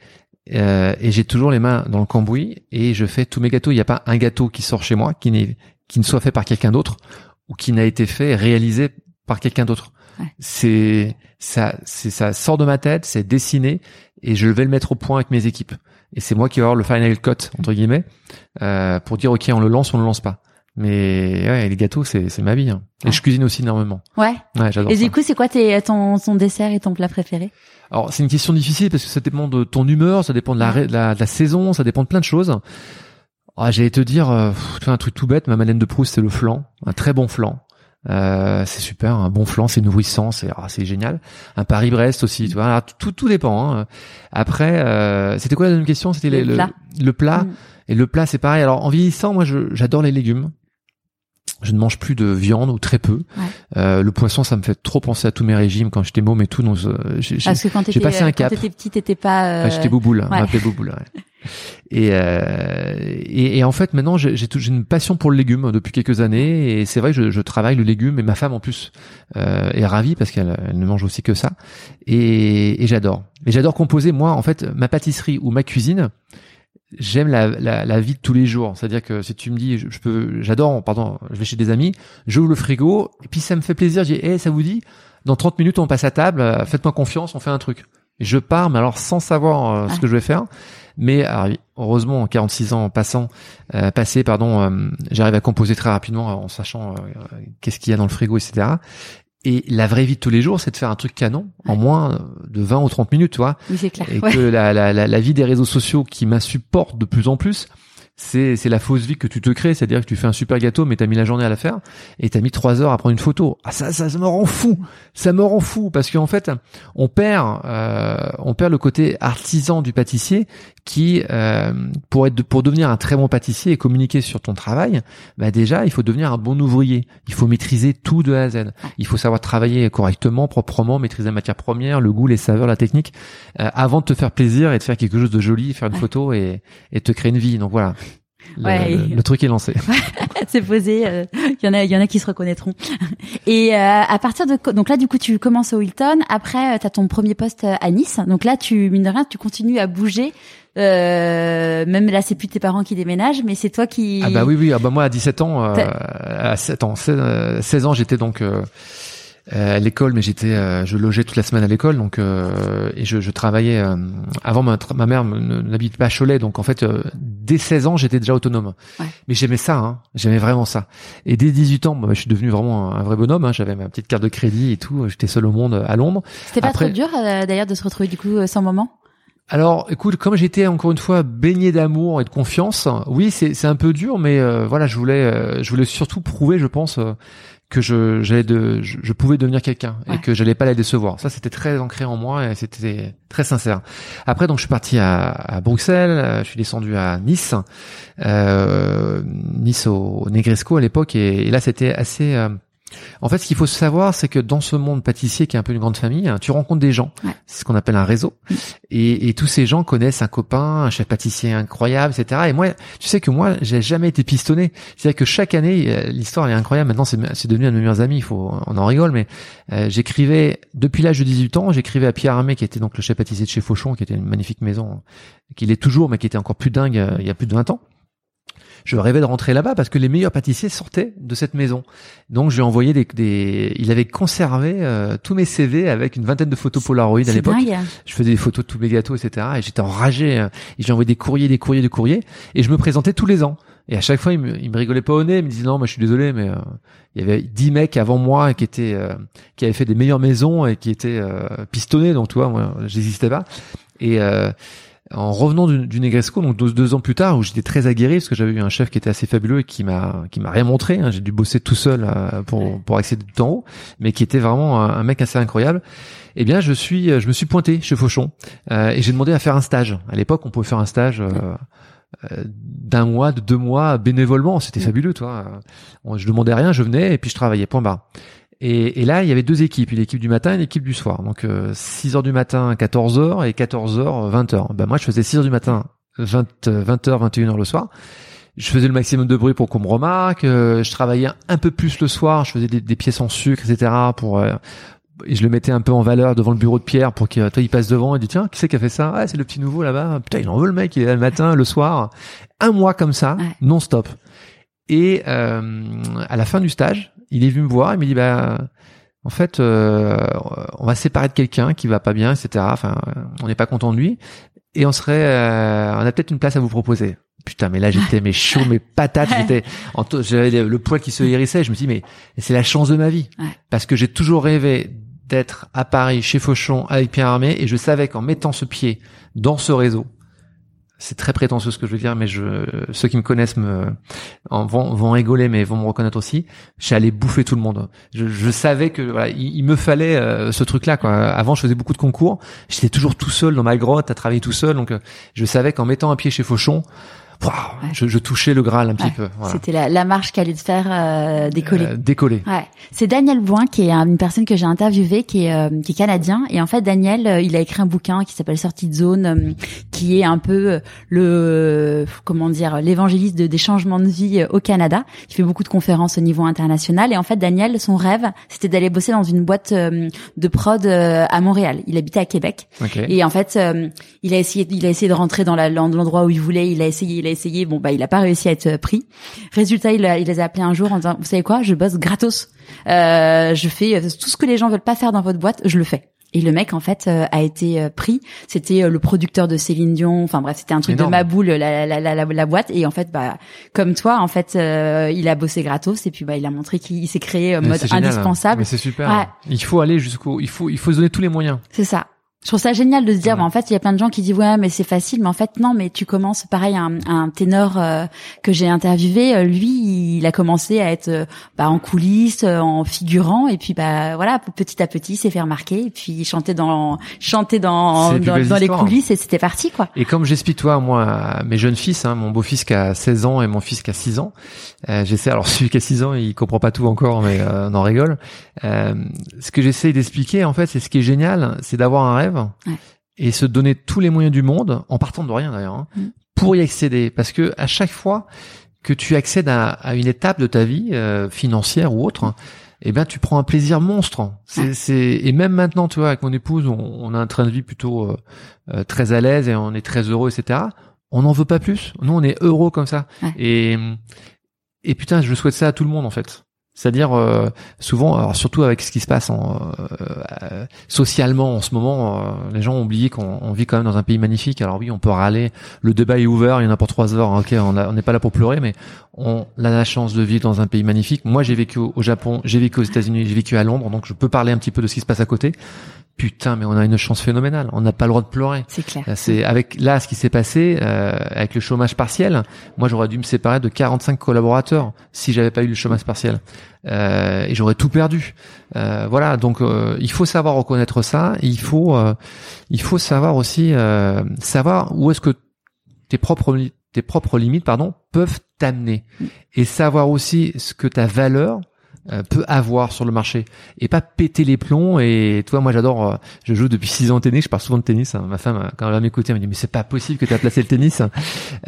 [SPEAKER 2] euh, et j'ai toujours les mains dans le cambouis et je fais tous mes gâteaux. Il n'y a pas un gâteau qui sort chez moi qui n'est qui ne soit fait par quelqu'un d'autre ou qui n'a été fait réalisé par quelqu'un d'autre.
[SPEAKER 1] Ouais.
[SPEAKER 2] C'est ça, c'est ça sort de ma tête, c'est dessiné et je vais le mettre au point avec mes équipes. Et c'est moi qui vais avoir le final cut entre guillemets euh, pour dire ok on le lance, on le lance pas. Mais ouais, les gâteaux c'est c'est ma vie. hein. Et
[SPEAKER 1] Ouais.
[SPEAKER 2] je cuisine aussi énormément.
[SPEAKER 1] Ouais.
[SPEAKER 2] Ouais, j'adore.
[SPEAKER 1] Et
[SPEAKER 2] ça.
[SPEAKER 1] du coup c'est quoi tes, ton, ton dessert et ton plat préféré?
[SPEAKER 2] Alors c'est une question difficile parce que ça dépend de ton humeur, ça dépend de la, ré- de la, de la saison, ça dépend de plein de choses. Ah, J'allais te dire, euh, un truc tout bête, ma Madeleine de Proust c'est le flan, un très bon flan. Euh, c'est super, un bon flan, c'est nourrissant, c'est ah, c'est génial. Un Paris-Brest aussi, tu vois. Alors, tout tout dépend. hein. Après, euh, c'était quoi la deuxième question? C'était
[SPEAKER 1] Le
[SPEAKER 2] le,
[SPEAKER 1] plat.
[SPEAKER 2] le plat.
[SPEAKER 1] Mm.
[SPEAKER 2] Et le plat, c'est pareil. Alors en vieillissant, moi, j'adore les légumes. Je ne mange plus de viande ou très peu.
[SPEAKER 1] Ouais.
[SPEAKER 2] Euh, le poisson, ça me fait trop penser à tous mes régimes quand j'étais môme et tout. Donc, euh, j'ai-
[SPEAKER 1] Parce que quand t'étais,
[SPEAKER 2] passé un
[SPEAKER 1] quand
[SPEAKER 2] cap.
[SPEAKER 1] t'étais petit, t'étais pas. euh,
[SPEAKER 2] Enfin, j'étais bouboule, on
[SPEAKER 1] ouais.
[SPEAKER 2] m'appelait bouboule. ouais. Et, euh, et, et en fait, maintenant, j'ai j'ai une passion pour le légume depuis quelques années. Et c'est vrai que je, je travaille le légume. Et ma femme, en plus, euh, est ravie parce qu'elle elle ne mange aussi que ça. Et, et j'adore. Et j'adore composer. Moi, en fait, ma pâtisserie ou ma cuisine, j'aime la, la, la vie de tous les jours. C'est-à-dire que si tu me dis, je, je peux, j'adore, pardon, je vais chez des amis, j'ouvre le frigo, et puis ça me fait plaisir. Je dis, hey, ça vous dit? Dans 30 minutes, on passe à table. euh, Faites-moi confiance, on fait un truc. Et je pars, mais alors sans savoir euh, ce
[SPEAKER 1] Ouais.
[SPEAKER 2] que je vais faire. Mais alors, heureusement, en 46 ans passant, euh, passé, pardon, euh, j'arrive à composer très rapidement en sachant qu'est-ce qu'il y a dans le frigo, etc. Et la vraie vie de tous les jours, c'est de faire un truc canon en moins de 20 ou 30 minutes, tu vois
[SPEAKER 1] Oui, c'est clair.
[SPEAKER 2] et
[SPEAKER 1] Ouais.
[SPEAKER 2] que la, la, la, la vie des réseaux sociaux qui m'insupporte de plus en plus c'est la fausse vie que tu te crées, c'est-à-dire que tu fais un super gâteau, mais t'as mis la journée à la faire et t'as mis trois heures à prendre une photo. Ah ça, ça, ça me rend fou, ça me rend fou parce qu'en fait, on perd, euh, on perd le côté artisan du pâtissier qui, euh, pour être, pour devenir un très bon pâtissier et communiquer sur ton travail, bah déjà, il faut devenir un bon ouvrier. Il faut maîtriser tout de A à Z. Il faut savoir travailler correctement, proprement, maîtriser la matière première, le goût, les saveurs, la technique, euh, avant de te faire plaisir et de faire quelque chose de joli, faire une photo et, et te créer une vie. Donc voilà. Le,
[SPEAKER 1] Ouais.
[SPEAKER 2] le- le truc est lancé. <laughs>
[SPEAKER 1] c'est posé. euh, Il y en a, il y en a qui se reconnaîtront. Et euh, à partir de donc là, du coup, tu commences au Hilton. Après, tu as ton premier poste euh, à Nice. Donc là, tu mine de rien, tu continues à bouger. Euh, même là, c'est plus tes parents qui déménagent, mais c'est toi qui.
[SPEAKER 2] Ah bah oui oui ah bah moi à 17 ans euh, à 7 ans 16, euh, 16 ans j'étais donc euh, euh, à l'école mais j'étais euh, je logeais toute la semaine à l'école donc euh, et je, je travaillais euh, avant ma, ma mère n'habite pas à Cholet donc en fait euh, dès 16 ans j'étais déjà autonome.
[SPEAKER 1] Ouais.
[SPEAKER 2] mais j'aimais ça hein, j'aimais vraiment ça. Et dès 18 ans bah, je suis devenu vraiment un, vrai bonhomme hein, j'avais ma petite carte de crédit et tout j'étais seul au monde à Londres.
[SPEAKER 1] C'était pas
[SPEAKER 2] Après-
[SPEAKER 1] trop dur euh, d'ailleurs de se retrouver du coup euh, sans maman?
[SPEAKER 2] Alors, écoute, comme j'étais encore une fois baigné d'amour et de confiance, oui, c'est c'est un peu dur, mais euh, voilà, je voulais euh, je voulais surtout prouver, je pense, euh, que je j'allais de je, je pouvais devenir quelqu'un
[SPEAKER 1] Ouais.
[SPEAKER 2] et que j'allais pas la décevoir. Ça, c'était très ancré en moi et c'était très sincère. Après, donc, je suis parti à, à Bruxelles, euh, je suis descendu à Nice, euh, Nice au, au Negresco à l'époque, et, et là, c'était assez euh, en fait, ce qu'il faut savoir, c'est que dans ce monde pâtissier qui est un peu une grande famille, hein, tu rencontres des gens.
[SPEAKER 1] Ouais.
[SPEAKER 2] C'est ce qu'on appelle un réseau. Et, et tous ces gens connaissent un copain, un chef pâtissier incroyable, etc. Et moi, tu sais que moi, j'ai jamais été pistonné. C'est-à-dire que chaque année, euh, l'histoire est incroyable. Maintenant, c'est devenu un de mes meilleurs amis. Faut, on en rigole, mais euh, j'écrivais depuis l'âge de 18 ans. J'écrivais à Pierre Armé, qui était donc le chef pâtissier de chez Fauchon, qui était une magnifique maison, qu'il est toujours, mais qui était encore plus dingue euh, il y a plus de 20 ans. Je rêvais de rentrer là-bas parce que les meilleurs pâtissiers sortaient de cette maison. Donc je lui ai envoyé des, des... il avait conservé euh, tous mes CV avec une vingtaine de photos Polaroid à l'époque. Je faisais des photos de tous mes gâteaux, etc. Et j'étais enragé. euh, Et j'ai envoyé des courriers, des courriers, des courriers. Et je me présentais tous les ans. Et à chaque fois, il me, il me rigolait pas au nez. Il me disait non, moi je suis désolé, mais euh, il y avait dix mecs avant moi qui étaient, euh, qui avaient fait des meilleures maisons et qui étaient euh, pistonnés. Donc tu vois, moi, j'existais pas. Et euh, en revenant du, du Negresco, donc deux, deux ans plus tard, où j'étais très aguerri parce que j'avais eu un chef qui était assez fabuleux et qui m'a qui m'a rien montré. hein. J'ai dû bosser tout seul euh, pour pour accéder tout en haut, mais qui était vraiment un, un mec assez incroyable. Eh bien, je suis je me suis pointé chez Fauchon euh, et j'ai demandé à faire un stage. À l'époque, on pouvait faire un stage. euh, euh, d'un mois, de deux mois bénévolement, c'était fabuleux, toi. Je demandais rien, je venais et puis je travaillais. Point barre. Et, et là, il y avait deux équipes, une équipe du matin et une équipe du soir. Donc euh, 6 heures du matin, 14 heures et 14 heures, 20 heures. Ben moi, je faisais 6 heures du matin, 20, euh, 20 heures, 21 heures le soir. Je faisais le maximum de bruit pour qu'on me remarque. euh, je travaillais un peu plus le soir. Je faisais des, des pièces en sucre, etc. Pour euh, et je le mettais un peu en valeur devant le bureau de Pierre pour qu'il toi il passe devant et dit tiens qui c'est qui a fait ça? Ah c'est le petit nouveau là-bas putain il en veut le mec il est là le matin le soir un mois comme ça
[SPEAKER 1] Ouais.
[SPEAKER 2] non stop et euh, à la fin du stage il est venu me voir il me dit bah en fait euh, on va se séparer de quelqu'un qui va pas bien etc enfin euh, on n'est pas content de lui. Et on serait euh, on a peut-être une place à vous proposer. Putain mais là j'étais mais chaud mes patates <laughs> j'étais j'avais le le poil qui se hérissait. Je me dis mais c'est la chance de ma vie. Parce que j'ai toujours rêvé d'être à Paris chez Fauchon avec Pierre Armé. Et je savais qu'en mettant ce pied dans ce réseau c'est très prétentieux ce que je veux dire mais je ceux qui me connaissent me en vont, vont rigoler mais vont me reconnaître aussi. J'allais bouffer tout le monde. Je, je savais que voilà il, il me fallait euh, ce truc là quoi. Avant je faisais beaucoup de concours. J'étais toujours tout seul dans ma grotte à travailler tout seul donc euh, je savais qu'en mettant un pied chez Fauchon
[SPEAKER 1] Ouais.
[SPEAKER 2] je, je touchais le Graal un petit
[SPEAKER 1] Ouais.
[SPEAKER 2] peu voilà.
[SPEAKER 1] C'était la, la marche qui allait te faire euh, décoller.
[SPEAKER 2] Euh, décoller
[SPEAKER 1] Ouais, c'est Daniel Boin qui est une personne que j'ai interviewée qui est euh, qui est canadien et en fait Daniel euh, il a écrit un bouquin qui s'appelle Sortie de zone euh, qui est un peu le comment dire l'évangéliste de- des changements de vie au Canada. Il fait beaucoup de conférences au niveau international et en fait Daniel son rêve c'était d'aller bosser dans une boîte de prod à Montréal. Il habitait à Québec
[SPEAKER 2] ok
[SPEAKER 1] et en fait, il a essayé, il a essayé de rentrer dans l'endroit où il voulait. Il a essayé, il a essayé. Bon, bah, il a pas réussi à être euh, pris. Résultat, il, a- il les a appelés un jour en disant, vous savez quoi, je bosse gratos. Euh, je fais euh, tout ce que les gens veulent pas faire dans votre boîte, je le fais. Et le mec, en fait, euh, a été euh, pris. C'était euh, le producteur de Céline Dion. Enfin bref, c'était un truc
[SPEAKER 2] Énorme.
[SPEAKER 1] de ma boule, la, la, la, la, la boîte. Et en fait, bah, comme toi, en fait, euh, il a bossé gratos. Et puis, bah, il a montré qu'il s'est créé mode
[SPEAKER 2] hein.
[SPEAKER 1] indispensable.
[SPEAKER 2] Mais c'est super.
[SPEAKER 1] Ouais.
[SPEAKER 2] Il faut aller jusqu'au, il faut, il faut se donner tous les moyens.
[SPEAKER 1] C'est ça. Je trouve ça génial de se dire,
[SPEAKER 2] Ouais.
[SPEAKER 1] bah, en fait, il y a plein de gens qui disent ouais, mais c'est facile, mais en fait non, mais tu commences pareil un, un ténor euh, que j'ai interviewé, euh, lui, il a commencé à être euh, bah, en coulisses, euh, en figurant, et puis bah voilà, petit à petit, il s'est fait remarquer, et puis il chantait dans chantait dans dans, dans les coulisses, et c'était parti quoi.
[SPEAKER 2] Et comme j'explique toi, moi, à mes jeunes fils, hein, mon beau-fils qui a 16 ans et mon fils qui a 6 ans, euh, j'essaie, alors <laughs> celui qui a 6 ans, il comprend pas tout encore, mais euh, on en rigole. Euh, ce que j'essaie d'expliquer, en fait, c'est ce qui est génial, c'est d'avoir un rêve
[SPEAKER 1] Ouais.
[SPEAKER 2] et se donner tous les moyens du monde, en partant de rien d'ailleurs, hein,
[SPEAKER 1] Mm.
[SPEAKER 2] pour y accéder. Parce que à chaque fois que tu accèdes à, à une étape de ta vie, euh, financière ou autre, eh ben tu prends un plaisir monstre. C'est, c'est et même maintenant, tu vois, avec mon épouse, on, on a un train de vie plutôt euh, euh, très à l'aise et on est très heureux, etc. On n'en veut pas plus. Nous, on est heureux comme ça.
[SPEAKER 1] Ouais.
[SPEAKER 2] Et et putain, je souhaite ça à tout le monde en fait. C'est-à-dire euh, souvent, surtout avec ce qui se passe en, euh, euh, socialement en ce moment, euh, les gens ont oublié qu'on on vit quand même dans un pays magnifique. Alors oui, on peut râler, le débat est ouvert, il y en a pour trois heures. Ok, on n'est pas là pour pleurer, mais on a la chance de vivre dans un pays magnifique. Moi, j'ai vécu au, Japon, j'ai vécu aux États-Unis, j'ai vécu à Londres, donc je peux parler un petit peu de ce qui se passe à côté. Putain, mais on a une chance phénoménale. On n'a pas le droit de pleurer.
[SPEAKER 1] C'est clair.
[SPEAKER 2] Là, C'est avec là ce qui s'est passé euh, avec le chômage partiel. Moi, j'aurais dû me séparer de 45 collaborateurs si j'avais pas eu le chômage partiel, Euh, et j'aurais tout perdu. Euh, voilà, donc euh, il faut savoir reconnaître ça. Et il faut euh, il faut savoir aussi euh, savoir où est-ce que tes propres tes propres limites pardon peuvent t'amener. Et savoir aussi ce que ta valeur euh, peut avoir sur le marché. Et pas péter les plombs. Et toi moi j'adore euh, je joue depuis six ans au tennis. Je parle souvent de tennis hein. ma femme quand elle va m'écouter elle me dit mais c'est pas possible que tu as placé le tennis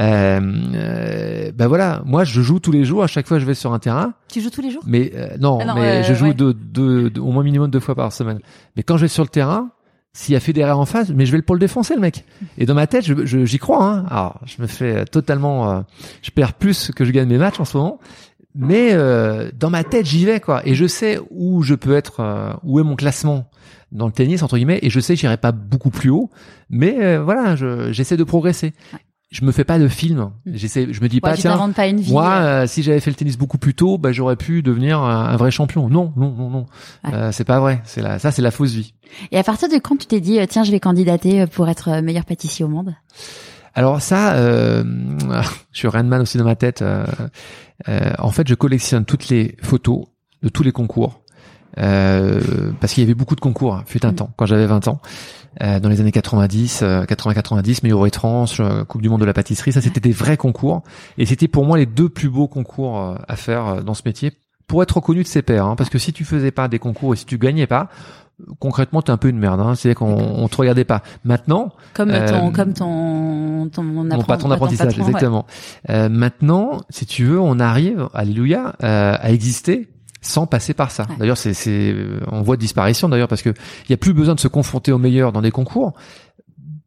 [SPEAKER 2] euh, euh, ben voilà. Moi je joue tous les jours. À chaque fois je vais sur un terrain.
[SPEAKER 1] Tu joues tous les jours?
[SPEAKER 2] Mais euh, non,
[SPEAKER 1] Ah non,
[SPEAKER 2] mais je joue
[SPEAKER 1] ouais.
[SPEAKER 2] deux- deux- deux- au moins minimum deux fois par semaine. Mais quand je vais sur le terrain, s'il y a Federer en face, mais je vais le pour le défoncer le mec. Et dans ma tête, je- je- j'y crois. Hein. Alors, je me fais totalement, euh, je perds plus que je gagne mes matchs en ce moment. Mais euh, dans ma tête, j'y vais quoi. Et je sais où je peux être, euh, où est mon classement dans le tennis entre guillemets. Et je sais que j'irai pas beaucoup plus haut. Mais euh, voilà, je- j'essaie de progresser. Je me fais pas de film. J'essaie, je me dis
[SPEAKER 1] Ouais,
[SPEAKER 2] pas tiens.
[SPEAKER 1] pas une vie.
[SPEAKER 2] Moi,
[SPEAKER 1] euh,
[SPEAKER 2] euh, si j'avais fait le tennis beaucoup plus tôt, bah, j'aurais pu devenir un, un vrai champion. Non, non, non, non.
[SPEAKER 1] Ouais.
[SPEAKER 2] Euh, c'est pas vrai. C'est la, ça, c'est la fausse vie.
[SPEAKER 1] Et à partir de quand tu t'es dit euh, tiens, je vais candidater pour être meilleur pâtissier au monde?
[SPEAKER 2] Alors ça, euh, <laughs> je suis Rainman aussi dans ma tête. en fait, je collectionne toutes les photos de tous les concours. Euh, parce qu'il y avait beaucoup de concours, hein, fut un
[SPEAKER 1] Mm.
[SPEAKER 2] temps, quand j'avais 20 ans, euh, dans les années 90, euh, 80-90, meilleur étrange, euh, Coupe du Monde de la pâtisserie, ça c'était des vrais concours, et c'était pour moi les deux plus beaux concours euh, à faire euh, dans ce métier, pour être reconnu de ses pairs, hein, parce que si tu faisais pas des concours et si tu gagnais pas, euh, concrètement t'es un peu une merde, hein, c'est-à-dire qu'on on te regardait pas. Maintenant,
[SPEAKER 1] Comme
[SPEAKER 2] Euh,
[SPEAKER 1] ton comme ton ton
[SPEAKER 2] mon
[SPEAKER 1] appren-
[SPEAKER 2] patron
[SPEAKER 1] ton
[SPEAKER 2] d'apprentissage,
[SPEAKER 1] patron, ouais.
[SPEAKER 2] exactement. Euh, maintenant, si tu veux, on arrive, alléluia, euh, à exister sans passer par ça.
[SPEAKER 1] Ouais.
[SPEAKER 2] D'ailleurs, c'est, euh, on voit de disparition d'ailleurs parce que il y a plus besoin de se confronter aux meilleurs dans des concours.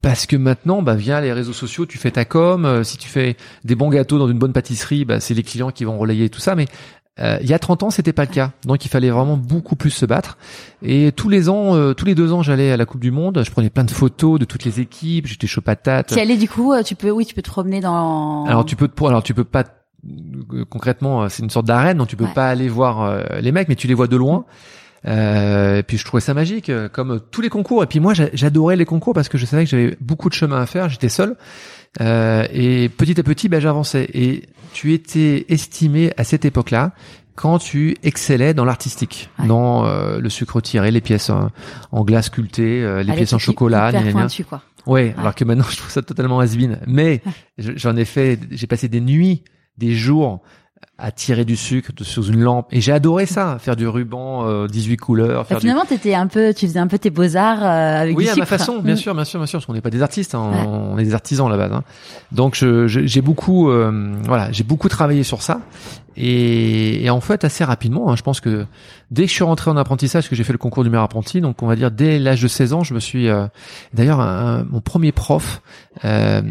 [SPEAKER 2] Parce que maintenant, bah, via les réseaux sociaux, tu fais ta com. euh, si tu fais des bons gâteaux dans une bonne pâtisserie, bah, c'est les clients qui vont relayer tout ça. Mais euh, il y a 30 ans, c'était pas le cas. Donc, il fallait vraiment beaucoup plus se battre. Et tous les ans, euh, tous les deux ans, j'allais à la Coupe du Monde. Je prenais plein de photos de toutes les équipes. J'étais chaud patate.
[SPEAKER 1] Tu allais du coup, euh, tu peux oui, tu peux te promener dans
[SPEAKER 2] Alors tu peux te, alors tu peux pas concrètement, euh, c'est une sorte d'arène, donc tu peux
[SPEAKER 1] Ouais.
[SPEAKER 2] pas aller voir euh, les mecs, mais tu les vois de loin. Euh, et puis je trouvais ça magique, euh, comme tous les concours. Et puis moi, j'a- j'adorais les concours parce que je savais que j'avais beaucoup de chemin à faire. J'étais seul. Euh, et petit à petit, ben, j'avançais. Et tu étais estimé à cette époque-là quand tu excellais dans l'artistique,
[SPEAKER 1] Ouais.
[SPEAKER 2] dans euh, le sucre tiré, les pièces en, en glace sculptée, euh, les pièces en chocolat, gna, gna,
[SPEAKER 1] quoi.
[SPEAKER 2] Ouais, alors que maintenant <laughs> je trouve ça totalement has Mais je- j'en ai fait, j'ai passé des nuits, des jours à tirer du sucre sur une lampe et j'ai adoré ça, faire du ruban euh, 18 couleurs,
[SPEAKER 1] Bah,
[SPEAKER 2] du
[SPEAKER 1] finalement, t'étais un peu, tu faisais un peu tes beaux arts euh, avec
[SPEAKER 2] oui,
[SPEAKER 1] du
[SPEAKER 2] à
[SPEAKER 1] sucre.
[SPEAKER 2] ma façon, bien
[SPEAKER 1] Mm.
[SPEAKER 2] sûr, bien sûr, bien sûr, parce qu'on n'est pas des artistes, hein,
[SPEAKER 1] Ouais.
[SPEAKER 2] on est des artisans à la base. Hein. Donc, je- je- j'ai beaucoup, euh, voilà, j'ai beaucoup travaillé sur ça, et, et en fait, assez rapidement, hein, je pense que dès que je suis rentré en apprentissage, que j'ai fait le concours du meilleur apprenti, donc on va dire dès l'âge de 16 ans, je me suis, euh, d'ailleurs, mon premier prof euh,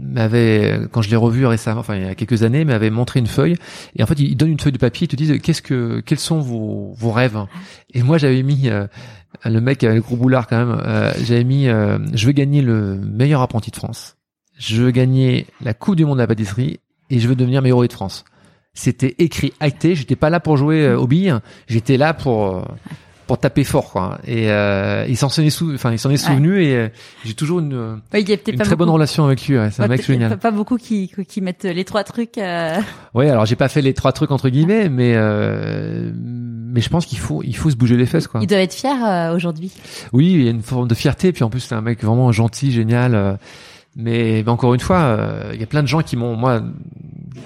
[SPEAKER 2] m'avait, quand je l'ai revu récemment, enfin il y a quelques années, m'avait montré une feuille, et en fait, il donne une feuille de papier, il te dit qu'est-ce que, quels sont vos, vos rêves, et moi j'avais mis euh, le mec avec le gros boulard quand même, euh, j'avais mis euh, je veux gagner le meilleur apprenti de France. Je veux gagner la Coupe du monde de la pâtisserie et je veux devenir meilleur ouvrier de France. C'était écrit, acté, j'étais pas là pour jouer euh, aux billes, j'étais là pour euh, pour taper fort quoi. Et euh, il s'en est sou, enfin il s'en est souvenu et euh, j'ai toujours une,
[SPEAKER 1] ouais, a
[SPEAKER 2] très bonne relation avec lui. Ouais, c'est un mec génial.
[SPEAKER 1] Pas beaucoup qui qui mettent les trois trucs. Euh...
[SPEAKER 2] Oui, alors j'ai pas fait les trois trucs entre guillemets, mais euh, mais je pense qu'il faut il faut se bouger les fesses quoi.
[SPEAKER 1] Il doit être fier euh, aujourd'hui.
[SPEAKER 2] Oui, il y a une forme de fierté puis en plus c'est un mec vraiment gentil, génial. Euh, mais, encore une fois, il y a plein de gens qui m'ont moi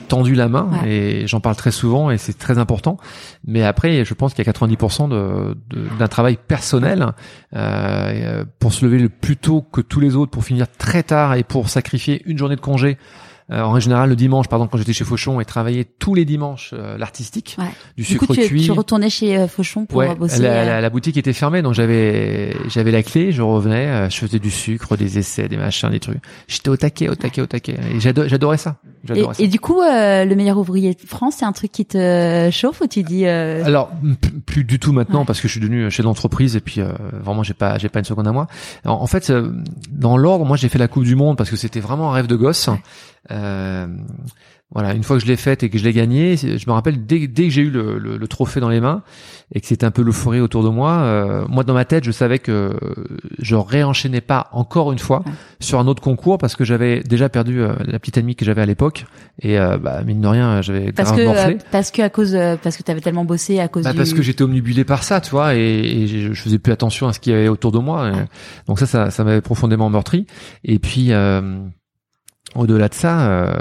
[SPEAKER 2] tendu la main et j'en parle très souvent et c'est très important. Mais après, je pense qu'il y a 90% de, d'un travail personnel euh, pour se lever le plus tôt que tous les autres, pour finir très tard et pour sacrifier une journée de congé euh, en général le dimanche, pardon, quand j'étais chez Fauchon et travaillais tous les dimanches euh, l'artistique,
[SPEAKER 1] du, sucre coup, tu, cuit. Tu retournais chez euh, Fauchon pour bosser.
[SPEAKER 2] La, la, boutique était fermée, donc j'avais j'avais la clé, je revenais, je faisais du sucre, des essais, des machins, des trucs. J'étais au taquet, au taquet, au taquet. Et j'adorais ça.
[SPEAKER 1] Et, ça. et, du coup, le meilleur ouvrier de France, c'est un truc qui te chauffe ou tu dis
[SPEAKER 2] Alors plus du tout maintenant parce que je suis devenu chef d'entreprise et puis vraiment j'ai pas j'ai pas une seconde à moi. en fait, dans l'ordre, moi j'ai fait la Coupe du Monde parce que c'était vraiment un rêve de gosse. Euh, voilà, une fois que je l'ai faite et que je l'ai gagnée, je me rappelle dès, dès que j'ai eu le, le, le, trophée dans les mains et que c'était un peu l'euphorie autour de moi, euh, moi dans ma tête, je savais que je réenchaînais pas encore une fois sur un autre concours parce que j'avais déjà perdu euh, la petite amie que j'avais à l'époque et euh, bah, mine de rien, j'avais
[SPEAKER 1] parce que euh, parce que à cause parce que tu avais tellement bossé à cause
[SPEAKER 2] bah, parce que j'étais omnibulé par ça, tu vois, et, et, je faisais plus attention à ce qu'il y avait autour de moi. donc ça, ça, ça m'avait profondément meurtri. Et puis au-delà de ça, euh,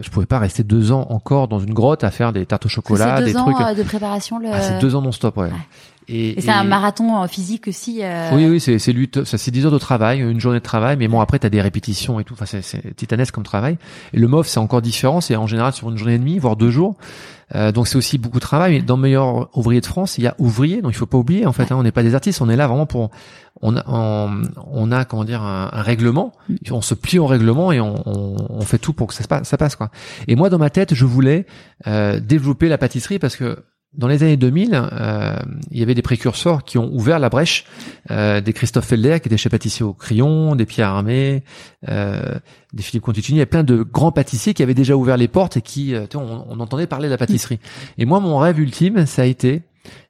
[SPEAKER 2] je pouvais pas rester deux ans encore dans une grotte à faire des tartes au chocolat, des
[SPEAKER 1] ans
[SPEAKER 2] trucs
[SPEAKER 1] euh, de préparation. Le...
[SPEAKER 2] Ah, c'est deux ans non-stop, ouais.
[SPEAKER 1] Et, c'est un marathon euh, physique aussi.
[SPEAKER 2] Euh... Oui, oui, c'est c'est lutte, ça c'est 10 heures de travail, une journée de travail, mais bon après t'as des répétitions et tout. Enfin, c'est, c'est titanesque comme travail. Et le MOF c'est encore différent, c'est en général sur une journée et demie, voire deux jours. Euh, donc c'est aussi beaucoup de travail. Mais dans meilleur ouvrier de France, il y a ouvrier, donc il faut pas oublier en fait. Hein, on n'est pas des artistes, on est là vraiment pour. On a, on, a comment dire un, un, règlement. On se plie au règlement et on, on, on, fait tout pour que ça se passe, ça passe quoi. Et moi dans ma tête, je voulais euh, développer la pâtisserie parce que dans les années 2000, euh, il y avait des précurseurs qui ont ouvert la brèche, euh, des Christophe Felder qui était chez pâtissier au crayon, des Pierre Armé, euh, des Philippe Conticini. Il y a plein de grands pâtissiers qui avaient déjà ouvert les portes et qui, euh, on, on, entendait parler de la pâtisserie. Et moi, mon rêve ultime, ça a été,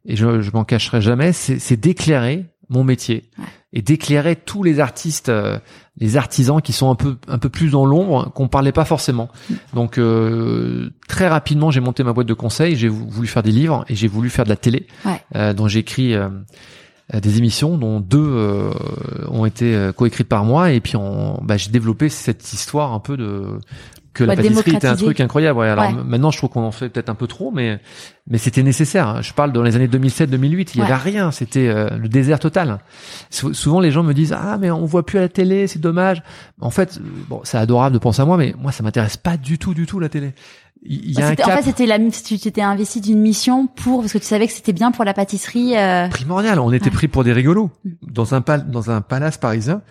[SPEAKER 2] et je, je m'en cacherai jamais, c'est d'éclairer mon métier et d'éclairer tous les artistes euh, les artisans qui sont un peu un peu plus dans l'ombre qu'on parlait pas forcément. Donc euh, très rapidement, j'ai monté ma boîte de conseils, j'ai voulu faire des livres et j'ai voulu faire de la télé, euh, dont j'ai écrit euh, des émissions, dont deux euh, ont été coécrites par moi. Et puis bah, j'ai développé cette histoire un peu de que la pâtisserie était un truc incroyable. Ouais. Alors maintenant, je trouve qu'on en fait peut-être un peu trop, mais mais c'était nécessaire. Hein. Je parle dans les années 2007-2008, il y avait rien, c'était euh, le désert total. souvent, les gens me disent ah mais on voit plus à la télé, c'est dommage. En fait, bon, c'est adorable de penser à moi, mais moi, ça m'intéresse pas du tout, du tout la télé.
[SPEAKER 1] Il y a un cap... En fait, c'était la, tu t'étais investi d'une mission pour parce que tu savais que c'était bien pour la pâtisserie. Euh...
[SPEAKER 2] Primordial. On était pris pour des rigolos mm. dans un pal dans un palace parisien.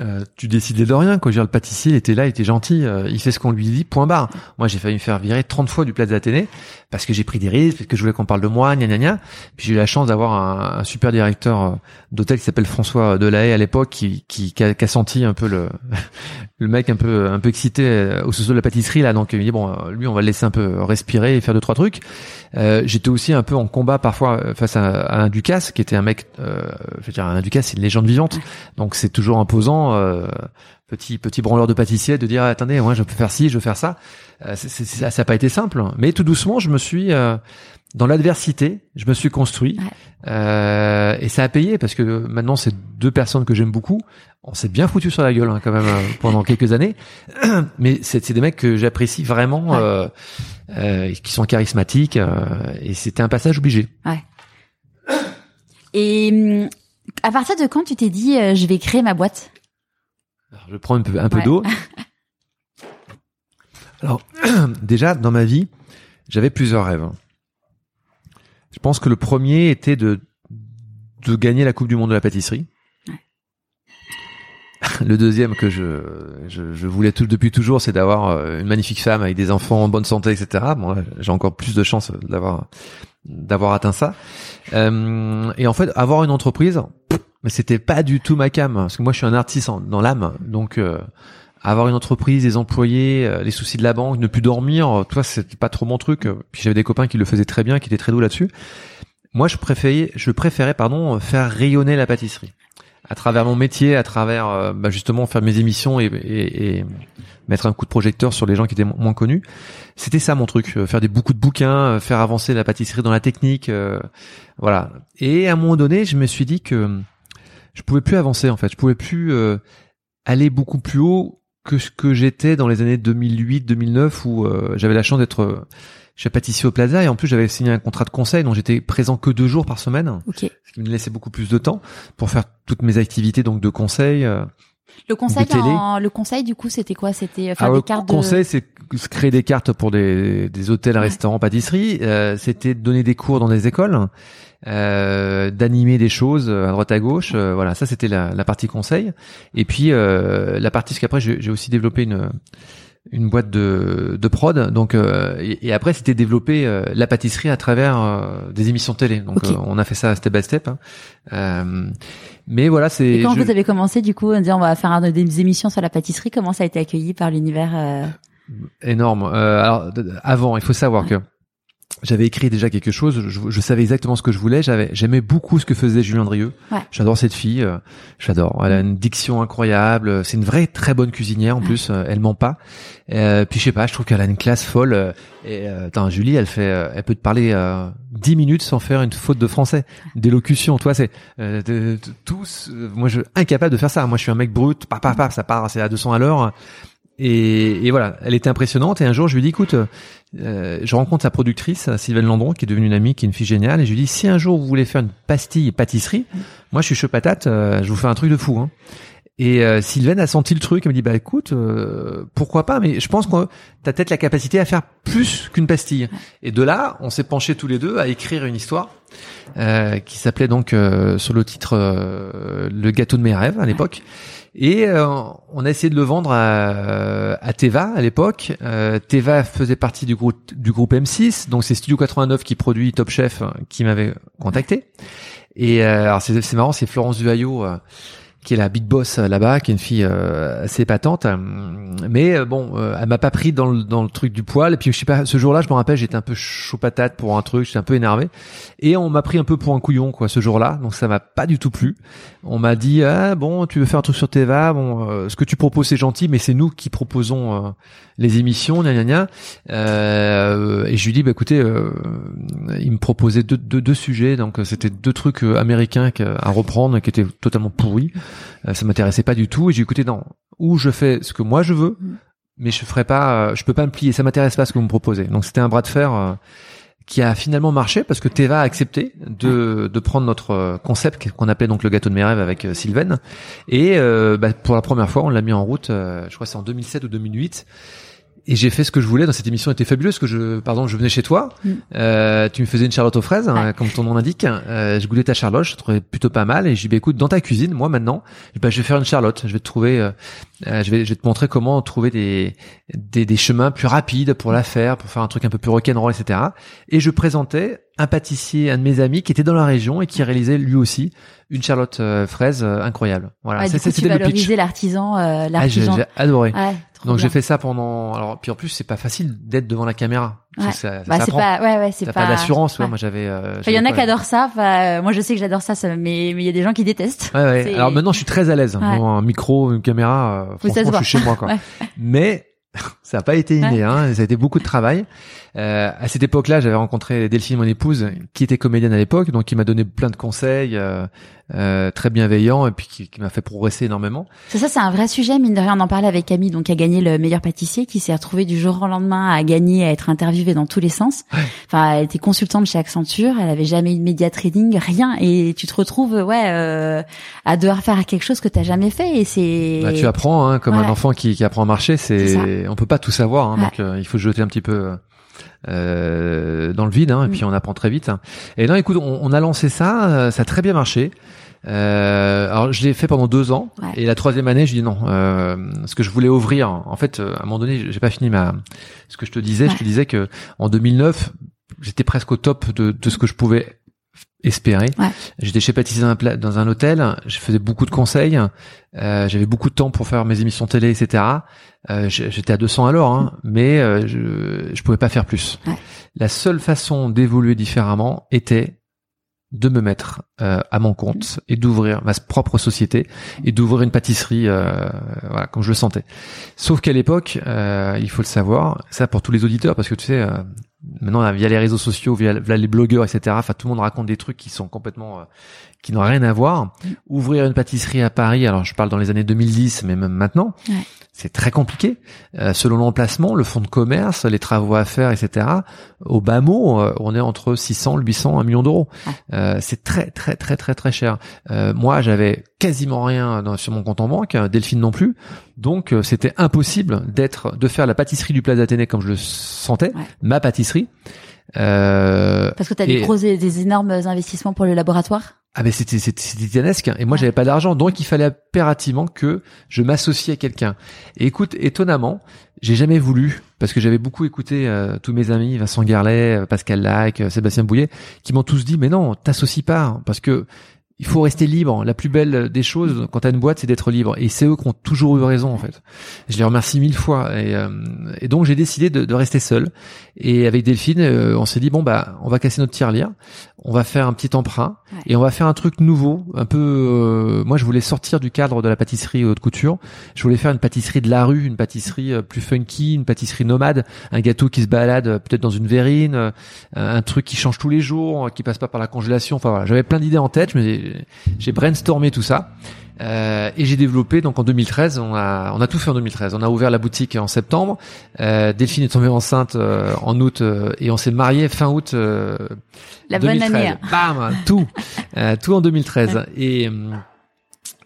[SPEAKER 2] Euh, tu décidais de rien. Quand le pâtissier était là, il était gentil, euh, il fait ce qu'on lui dit, point barre. Moi, j'ai failli me faire virer 30 fois du Plaza Athénée parce que j'ai pris des risques, parce que je voulais qu'on parle de moi, gna gna gna. Puis j'ai eu la chance d'avoir un, un, super directeur euh, d'hôtel qui s'appelle François Delahaye à l'époque, qui, qui, qui, a, qui, a, senti un peu le, <laughs> le mec un peu un peu excité au sous de la pâtisserie là. Donc il dit bon, lui, on va le laisser un peu respirer et faire deux trois trucs. Euh, j'étais aussi un peu en combat parfois face à, à un Ducasse qui était un mec, euh, je veux dire un Ducasse, c'est une légende vivante, donc c'est toujours imposant euh, petit petit branleur de pâtissier de dire attendez moi je peux faire ci je veux faire ça. Euh, ça n'a pas été simple. Mais tout doucement je me suis euh, dans l'adversité je me suis construit et ça a payé parce que maintenant c'est deux personnes que j'aime beaucoup on s'est bien foutu sur la gueule hein, quand même pendant <laughs> quelques années <clears throat> mais c'est des mecs que j'apprécie vraiment qui sont charismatiques et c'était un passage obligé
[SPEAKER 1] ouais. et hum, à partir de quand tu t'es dit euh, je vais créer ma boîte?
[SPEAKER 2] Alors, Je prends un peu, un peu d'eau. <laughs> Alors <clears throat> déjà dans ma vie, j'avais plusieurs rêves. Je pense que le premier était de de gagner la Coupe du Monde de la pâtisserie. Le deuxième que je, je, je voulais tout, depuis toujours, c'est d'avoir euh, une magnifique femme avec des enfants en bonne santé, etc. Bon, j'ai encore plus de chance d'avoir d'avoir atteint ça. Euh, et en fait, avoir une entreprise, mais c'était pas du tout ma cam, parce que moi je suis un artiste dans l'âme, donc euh, avoir une entreprise, des employés, euh, les soucis de la banque, ne plus dormir, toi c'était pas trop mon truc. Puis j'avais des copains qui le faisaient très bien, qui étaient très doux là-dessus. moi, je préférais, je préférais, pardon, faire rayonner la pâtisserie à travers mon métier, à travers euh, bah, justement faire mes émissions et, et, et, mettre un coup de projecteur sur les gens qui étaient moins connus. C'était ça mon truc, euh, faire des beaucoup de bouquins, euh, faire avancer la pâtisserie dans la technique, voilà. Et à un moment donné, je me suis dit que je pouvais plus avancer en fait, je pouvais plus aller beaucoup plus haut que ce que j'étais dans les années 2008-2009 où j'avais la chance d'être je pâtissier au Plaza et en plus j'avais signé un contrat de conseil dont j'étais présent que deux jours par semaine,
[SPEAKER 1] okay.
[SPEAKER 2] ce qui me laissait beaucoup plus de temps pour faire toutes mes activités donc de conseil. Euh,
[SPEAKER 1] le conseil, en, le conseil du coup c'était quoi? C'était euh, faire des cartes.
[SPEAKER 2] Le conseil c'est créer des cartes pour des, des hôtels, restaurants, pâtisseries. Euh, c'était donner des cours dans des écoles. Euh, d'animer des choses à droite à gauche. Euh, voilà, ça c'était la, la, partie conseil. Et puis euh, la partie, parce qu'après j'ai aussi développé une une boîte de, de prod. Donc euh, et, après c'était développer euh, la pâtisserie à travers euh, des émissions télé. Donc on a fait ça step by step. Hein. mais voilà, c'est.
[SPEAKER 1] Et quand vous avez commencé du coup, on dit on va faire des émissions sur la pâtisserie, comment ça a été accueilli par l'univers
[SPEAKER 2] Énorme. alors avant, il faut savoir que j'avais écrit déjà quelque chose, je, je, savais exactement ce que je voulais, j'avais j'aimais beaucoup ce que faisait Julien Drieux.
[SPEAKER 1] Ouais.
[SPEAKER 2] J'adore cette fille, euh, j'adore. Elle a une diction incroyable, c'est une vraie très bonne cuisinière en plus, euh, elle ment pas. Euh, puis je sais pas, je trouve qu'elle a une classe folle et attends, Julie, elle fait elle peut te parler dix minutes sans faire une faute de français, d'élocution, toi c'est tous moi je incapable de faire ça. Moi je suis un mec brut, pa pa pa, ça part c'est à 200 à l'heure. Et, et, voilà, elle était impressionnante. Et un jour, je lui dis, écoute, euh, je rencontre sa productrice, Sylvaine Landron, qui est devenue une amie, qui est une fille géniale, et je lui dis si un jour vous voulez faire une pastille pâtisserie, moi je suis chaud patate, euh, je vous fais un truc de fou. Hein. Et euh, Sylvaine a senti le truc, elle me dit bah écoute, euh, pourquoi pas, mais je pense que t'as peut-être la capacité à faire plus qu'une pastille. Et de là, on s'est penchés tous les deux à écrire une histoire qui s'appelait donc sur le titre Le gâteau de mes rêves à l'époque. Et euh, on a essayé de le vendre à, à Teva à l'époque. Euh, Teva faisait partie du groupe du groupe M6, donc c'est Studio 89 qui produit Top Chef euh, qui m'avait contacté. Et euh, alors c'est marrant, c'est Florence Duhaillot qui est la big boss euh, là-bas, qui est une fille euh, assez patente. Mais euh, bon, elle m'a pas pris dans le, dans le truc du poil. Et puis je sais pas, ce jour-là, je me rappelle, j'étais un peu chaud patate pour un truc, j'étais un peu énervé. Et on m'a pris un peu pour un couillon quoi ce jour-là. Donc ça m'a pas du tout plu. On m'a dit ah bon, tu veux faire un truc sur Teva, bon, ce que tu proposes c'est gentil, mais c'est nous qui proposons les émissions, gna gna gna. et je lui dis bah écoutez, il me proposait deux, deux, deux sujets, donc c'était deux trucs américains à reprendre qui étaient totalement pourris. Euh, ça m'intéressait pas du tout et j'ai écouté non. Où je fais ce que moi je veux mm. mais je ferai pas euh, je peux pas me plier. Ça m'intéresse pas ce que vous me proposez. Donc c'était un bras de fer euh, qui a finalement marché parce que Teva a accepté de, de prendre notre concept qu'on appelait donc le gâteau de mes rêves avec Sylvain. Et bah, pour la première fois on l'a mis en route je crois c'est en 2007 ou 2008 et j'ai fait ce que je voulais dans cette émission. Était fabuleuse que je pardon je venais chez toi. Mm. euh, tu me faisais une charlotte aux fraises hein, comme ton nom l'indique. Euh, je goûtais ta charlotte je trouvais plutôt pas mal. Et j'ai dit bah, écoute dans ta cuisine moi maintenant bah, je vais faire une charlotte. Je vais te trouver euh, euh, je vais je vais te montrer comment trouver des, des, des chemins plus rapides pour la faire pour faire un truc un peu plus rock'n'roll etc et je présentais un pâtissier un de mes amis qui était dans la région et qui réalisait lui aussi une charlotte euh, fraise incroyable voilà
[SPEAKER 1] ouais, c'est c'était le l'artisan l'artisan
[SPEAKER 2] ah, j'ai adoré donc j'ai fait ça pendant. Alors puis en plus c'est pas facile d'être devant la caméra.
[SPEAKER 1] Ouais. Ça, bah, c'est pas. Ouais ouais c'est pas.
[SPEAKER 2] pas d'assurance. Ouais. Moi j'avais.
[SPEAKER 1] Euh, il y en a qui adorent ça. Enfin, moi je sais que j'adore ça, mais mais il y a des gens qui détestent.
[SPEAKER 2] Ouais ouais. Alors maintenant je suis très à l'aise. un micro, une caméra. Euh, franchement je suis chez moi quoi. <laughs> mais <laughs> ça n'a pas été inné. Hein. Ça a été beaucoup de travail. Euh, à cette époque-là, j'avais rencontré Delphine, mon épouse, qui était comédienne à l'époque, donc qui m'a donné plein de conseils euh, euh, très bienveillants et puis qui, qui m'a fait progresser énormément.
[SPEAKER 1] C'est ça, c'est un vrai sujet. Mine de rien, on en parlait avec Camille, donc qui a gagné le meilleur pâtissier, qui s'est retrouvé du jour au lendemain à gagner, à être interviewé dans tous les sens. Enfin, elle était consultante chez Accenture, elle avait jamais eu de média trading, rien, et tu te retrouves, ouais, euh, à devoir faire quelque chose que t'as jamais fait, et c'est.
[SPEAKER 2] Bah, tu apprends, hein, comme un enfant qui, qui apprend à marcher. C'est, on peut pas tout savoir, hein, donc euh, il faut jeter un petit peu euh, dans le vide, hein, et mm. puis on apprend très vite. Et là, écoute, on, a lancé ça, euh, ça a très bien marché. Euh, alors je l'ai fait pendant deux ans et la troisième année je dis non euh, ce que je voulais ouvrir en fait à un moment donné j'ai pas fini ma ce que je te disais je te disais que en 2009 j'étais presque au top de, de ce que je pouvais espérer. J'étais chez pâtissier dans un, dans un hôtel, je faisais beaucoup de conseils, euh, j'avais beaucoup de temps pour faire mes émissions télé, etc. Euh, J'étais à 200 à l'heure, hein, mais euh, je je pouvais pas faire plus. La seule façon d'évoluer différemment était de me mettre euh, à mon compte et d'ouvrir ma propre société et d'ouvrir une pâtisserie euh, voilà, comme je le sentais. Sauf qu'à l'époque, euh, il faut le savoir, ça pour tous les auditeurs, parce que tu sais, euh, maintenant via les réseaux sociaux, via, les blogueurs, etc. Enfin, tout le monde raconte des trucs qui sont complètement, euh, qui n'ont rien à voir. Ouvrir une pâtisserie à Paris, alors je parle dans les années 2010, mais même maintenant, ouais. c'est très compliqué. Euh, selon l'emplacement, le fonds de commerce, les travaux à faire, etc. Au bas mot, euh, on est entre 600, 800, 1 million d'euros. Ouais. c'est très, très, très, très, très cher. moi, j'avais quasiment rien dans, sur mon compte en banque, Delphine non plus. Donc, c'était impossible d'être, de faire la pâtisserie du Place d'Athénée comme je le sentais, ouais. ma pâtisserie.
[SPEAKER 1] Euh, Parce que tu as des gros, des énormes investissements pour le laboratoire.
[SPEAKER 2] Ah mais c'était c'était titanesque et moi j'avais pas d'argent donc il fallait impérativement que je m'associe à quelqu'un. Et écoute étonnamment j'ai jamais voulu parce que j'avais beaucoup écouté euh, tous mes amis Vincent Garlet, Pascal Lac, Sébastien Bouillet qui m'ont tous dit mais non t'associes pas parce que il faut rester libre. La plus belle des choses quand t'as une boîte, c'est d'être libre. Et c'est eux qui ont toujours eu raison en fait. Je les remercie mille fois. Et, euh, et donc j'ai décidé de, de, rester seul. Et avec Delphine, euh, on s'est dit bon bah on va casser notre tirelire, on va faire un petit emprunt ouais. et on va faire un truc nouveau. Un peu. Euh, moi je voulais sortir du cadre de la pâtisserie haute couture. Je voulais faire une pâtisserie de la rue, une pâtisserie plus funky, une pâtisserie nomade, un gâteau qui se balade peut-être dans une verrine, un truc qui change tous les jours, qui passe pas par la congélation. Enfin voilà, j'avais plein d'idées en tête. J'ai brainstormé tout ça. Euh, et j'ai développé donc en 2013 on a on a tout fait en 2013 on a ouvert la boutique en septembre euh, Delphine est tombée enceinte euh, en août euh, et on s'est marié fin août euh,
[SPEAKER 1] la
[SPEAKER 2] 2013.
[SPEAKER 1] bonne année
[SPEAKER 2] bam tout tout en 2013 ouais. et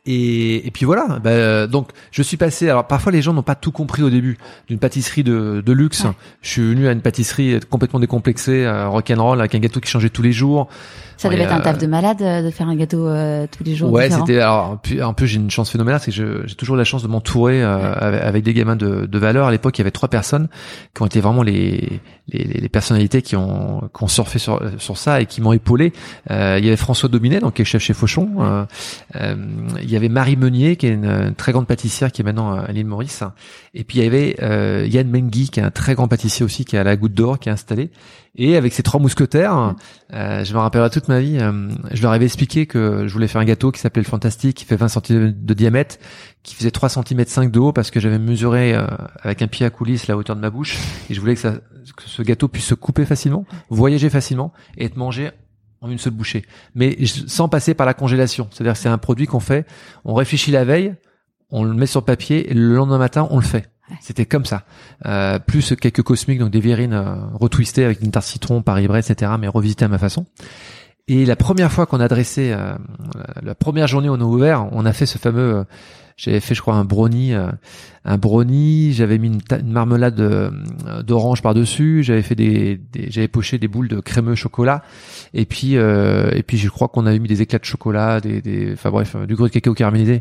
[SPEAKER 2] et, et puis voilà. Bah, donc je suis passé. Alors parfois les gens n'ont pas tout compris au début d'une pâtisserie de, de luxe. Ouais. Je suis venu à une pâtisserie complètement décomplexée, euh, rock'n'roll avec un gâteau qui changeait tous les jours.
[SPEAKER 1] Ça devait être un taf de malade euh, de faire un gâteau euh, tous les jours.
[SPEAKER 2] Ouais, c'était alors un peu j'ai une chance phénoménale, c'est que j'ai toujours la chance de m'entourer euh, avec, avec, des gamins de, de valeur. À l'époque, il y avait trois personnes qui ont été vraiment les les, les personnalités qui ont qui ont surfé sur sur ça et qui m'ont épaulé. Euh, il y avait François Dominet, donc qui est chef chez Fauchon. Il y avait Marie Meunier, qui est une, une, très grande pâtissière qui est maintenant à l'île Maurice. Et puis il y avait Yann Mengui, qui est un très grand pâtissier aussi, qui est à la Goutte d'Or, qui est installé. Et avec ces trois mousquetaires, euh, je me rappellerai toute ma vie, euh, je leur avais expliqué que je voulais faire un gâteau qui s'appelait le Fantastique, qui fait 20 cm de diamètre, qui faisait 3 cm 5 de haut parce que j'avais mesuré euh, avec un pied à coulisses la hauteur de ma bouche et je voulais que, ça, que ce gâteau puisse se couper facilement, voyager facilement et être mangé en une seule bouchée, mais sans passer par la congélation. C'est-à-dire que c'est un produit qu'on fait, on réfléchit la veille, on le met sur papier et le lendemain matin on le fait. C'était comme ça. Euh, plus quelques cosmiques, donc des verrines euh, retwistées avec une tarte citron, Paris Brest, etc., mais revisitées à ma façon. Et la première fois qu'on a dressé, euh, la première journée où on a ouvert, on a fait ce fameux, euh, j'avais fait je crois un brownie, euh, un brownie, j'avais mis une, marmelade d'orange par dessus, j'avais fait des, des j'avais poché des boules de crémeux chocolat, et puis et puis je crois qu'on avait mis des éclats de chocolat, des, des enfin bref, du gros de cacao caramélisé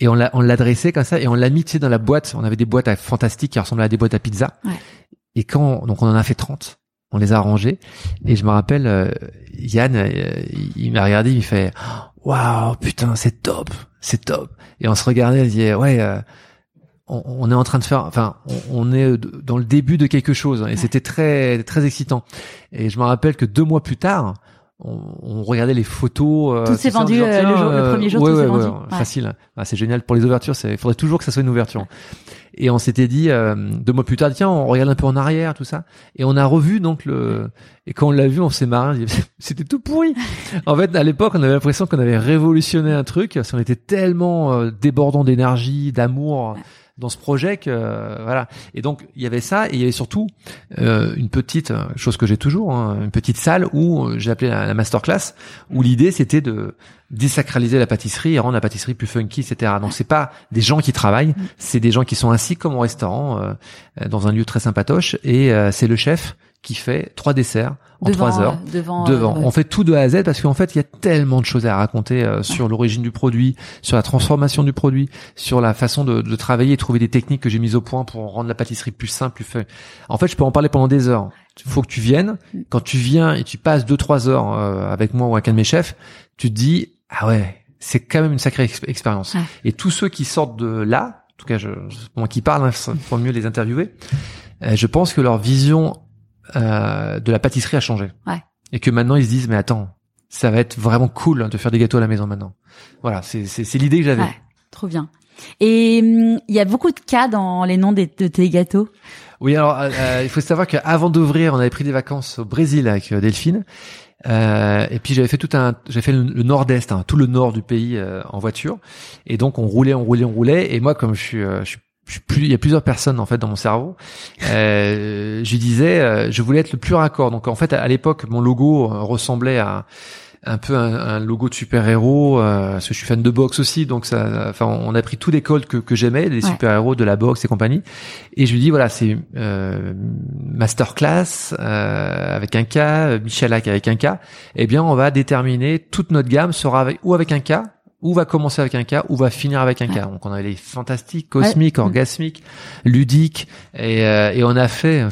[SPEAKER 2] et on l'a on l'a dressé comme ça et on l'a mis tu sais dans la boîte. On avait des boîtes fantastiques qui ressemblaient à des boîtes à pizza.
[SPEAKER 1] Ouais.
[SPEAKER 2] et quand donc on en a fait 30 on les a rangés et je me rappelle euh, Yann euh, il m'a regardé il fait waouh putain c'est top c'est top et on se regardait il disait ouais euh, on, on, est en train de faire enfin on, on, est dans le début de quelque chose et ouais. c'était très très excitant. Et je me rappelle que deux mois plus tard on, on, regardait les photos.
[SPEAKER 1] Euh, tout s'est vendu euh, le, jour, le, premier jour.
[SPEAKER 2] Ouais,
[SPEAKER 1] tout
[SPEAKER 2] ouais,
[SPEAKER 1] vendu.
[SPEAKER 2] ouais, facile. Ah, c'est génial pour les ouvertures. Il faudrait toujours que ça soit une ouverture. Et on s'était dit euh, deux mois plus tard, tiens, on regarde un peu en arrière, tout ça. Et on a revu donc le. Et quand on l'a vu, on s'est marré. <laughs> C'était tout pourri. en fait, à l'époque, on avait l'impression qu'on avait révolutionné un truc. Parce qu'on était tellement euh, débordant d'énergie, d'amour dans ce projet que euh, voilà. Et donc il y avait ça et il y avait surtout euh, une petite chose que j'ai toujours hein, une petite salle où euh, j'ai appelé la, la masterclass où l'idée c'était de désacraliser la pâtisserie et rendre la pâtisserie plus funky etc donc c'est pas des gens qui travaillent c'est des gens qui sont assis comme au restaurant euh, dans un lieu très sympatoche et euh, c'est le chef qui fait trois desserts en
[SPEAKER 1] devant,
[SPEAKER 2] trois heures
[SPEAKER 1] euh, devant.
[SPEAKER 2] devant.
[SPEAKER 1] ouais.
[SPEAKER 2] On fait tout de A à Z parce qu'en fait, il y a tellement de choses à raconter euh, sur l'origine du produit, sur la transformation du produit, sur la façon de, de travailler et trouver des techniques que j'ai mises au point pour rendre la pâtisserie plus simple, plus fun. En fait, je peux en parler pendant des heures. Il faut que tu viennes. Quand tu viens et tu passes deux trois heures euh, avec moi ou avec un de mes chefs, tu te dis ah ouais, c'est quand même une sacrée ex- expérience.
[SPEAKER 1] Ouais.
[SPEAKER 2] Et tous ceux qui sortent de là, en tout cas, je, moi qui parle, hein, pour mieux les interviewer. euh, je pense que leur vision euh, de la pâtisserie a changé.
[SPEAKER 1] Ouais.
[SPEAKER 2] Et que maintenant ils se disent mais attends, ça va être vraiment cool de faire des gâteaux à la maison maintenant. Voilà, c'est c'est l'idée que j'avais.
[SPEAKER 1] Ouais, trop bien. Et hum, il y a beaucoup de cas dans les noms des, de tes gâteaux?
[SPEAKER 2] Oui, alors euh, euh, il faut savoir qu'avant d'ouvrir, on avait pris des vacances au Brésil avec euh, Delphine. Euh, et puis j'avais fait tout un, j'avais fait le, nord-est, hein, tout le nord du pays en voiture. Et donc on roulait, on roulait, on roulait. Et moi, comme je suis, je suis plus, il y a plusieurs personnes en fait dans mon cerveau. Euh, je disais, je voulais être le plus raccord. Donc en fait, à l'époque, mon logo ressemblait à un peu un, logo de super-héros euh, parce que je suis fan de boxe aussi donc ça enfin on a pris tous les codes que, que j'aimais des super-héros de la boxe et compagnie et je lui dis voilà c'est euh, masterclass euh, avec un K Michalak avec un K eh bien on va déterminer toute notre gamme sera avec ou avec un K ou va commencer avec un K ou va finir avec un K. Donc on avait les fantastiques, cosmiques, orgasmiques, ludiques et, euh, et on a fait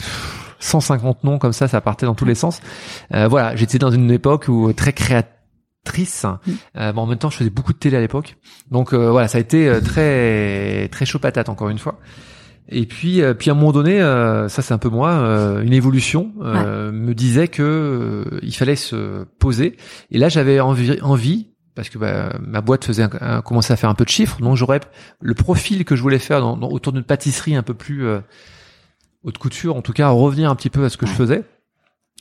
[SPEAKER 2] 150 noms comme ça, ça partait dans tous les sens. Euh, voilà, j'étais dans une époque où très créatrice. Mm. Euh, bon, en même temps, je faisais beaucoup de télé à l'époque, donc euh, voilà, ça a été euh, très très chaud patate encore une fois. Et puis, puis à un moment donné, ça c'est un peu moi, une évolution me disait que il fallait se poser. Et là, j'avais envie, envie parce que bah, ma boîte faisait un, commençait à faire un peu de chiffres, donc j'aurais le profil que je voulais faire dans, autour d'une pâtisserie un peu plus haute couture, en tout cas revenir un petit peu à ce que je faisais,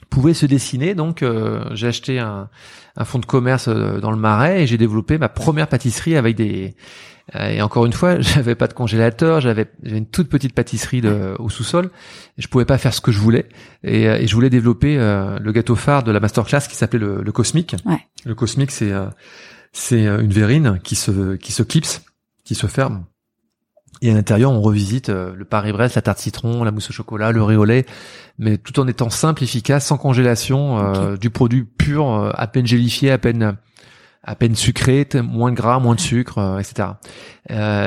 [SPEAKER 2] pouvait se dessiner. Donc euh, j'ai acheté un, un fonds de commerce euh, dans le Marais et j'ai développé ma première pâtisserie avec des euh, et encore une fois, <laughs> j'avais pas de congélateur, j'avais une toute petite pâtisserie de, au sous-sol. Je pouvais pas faire ce que je voulais et, et je voulais développer le gâteau phare de la masterclass qui s'appelait le, le cosmique. Le cosmique, c'est c'est une verrine qui se qui se clipse, qui se ferme et à l'intérieur, on revisite euh, le Paris-Brest, la tarte citron, la mousse au chocolat, le riz au lait, mais tout en étant simple, efficace, sans congélation, euh, du produit pur, euh, à peine gélifié, à peine à peine sucré, moins de gras, moins de sucre, etc.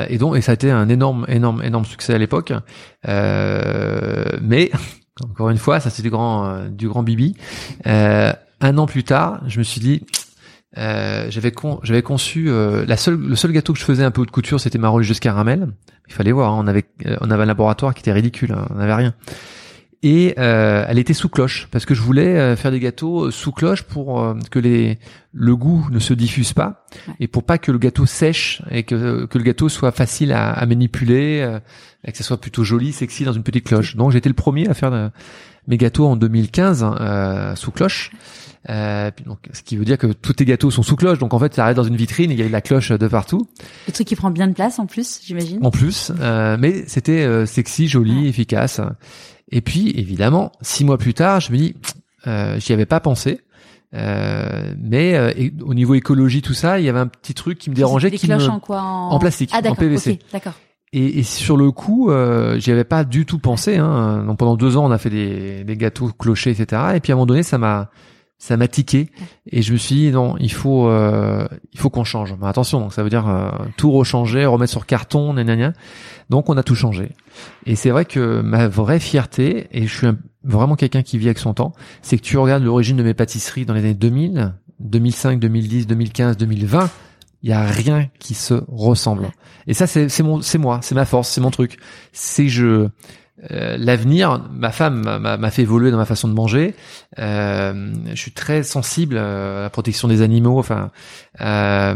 [SPEAKER 2] et donc, et ça a été un énorme, énorme, énorme succès à l'époque. mais <laughs> encore une fois, ça c'est du grand, du grand bibi. un an plus tard, je me suis dit, euh, j'avais j'avais conçu euh, la seule le seul gâteau que je faisais un peu haute couture c'était ma religieuse caramel il fallait voir hein, on avait euh, on avait un laboratoire qui était ridicule hein, on n'avait rien et elle était sous cloche parce que je voulais faire des gâteaux sous cloche pour que les le goût ne se diffuse pas et pour pas que le gâteau sèche et que que le gâteau soit facile à, à manipuler et que ça soit plutôt joli sexy dans une petite cloche donc j'étais le premier à faire mes gâteaux en 2015 sous cloche euh, donc, ce qui veut dire que tous tes gâteaux sont sous cloche. Donc en fait, ça arrête dans une vitrine et il y a la cloche de partout.
[SPEAKER 1] Le truc qui prend bien de place en plus, j'imagine.
[SPEAKER 2] En plus, euh, mais c'était euh, sexy, joli, efficace. Et puis évidemment, six mois plus tard, je me dis, euh, j'y avais pas pensé. Euh, mais euh, au niveau écologie, tout ça, il y avait un petit truc qui me dérangeait.
[SPEAKER 1] Des
[SPEAKER 2] qui
[SPEAKER 1] cloches
[SPEAKER 2] me...
[SPEAKER 1] en quoi en...
[SPEAKER 2] en plastique,
[SPEAKER 1] ah,
[SPEAKER 2] en PVC.
[SPEAKER 1] d'accord.
[SPEAKER 2] Et, et, sur le coup, euh, j'y avais pas du tout pensé. Hein. Donc pendant deux ans, on a fait des, des gâteaux clochers, etc. Et puis à un moment donné, ça m'a ça m'a tiqué et je me suis dit non il faut euh, il faut qu'on change. Mais attention donc ça veut dire euh, tout rechanger remettre sur carton gna, donc on a tout changé. Et c'est vrai que ma vraie fierté et je suis vraiment quelqu'un qui vit avec son temps c'est que tu regardes l'origine de mes pâtisseries dans les années 2000 2005 2010 2015 2020 il y a rien qui se ressemble. Et ça c'est c'est mon c'est moi c'est ma force c'est mon truc. C'est je euh, l'avenir, ma femme m'a fait évoluer dans ma façon de manger. Euh, je suis très sensible à la protection des animaux, enfin euh,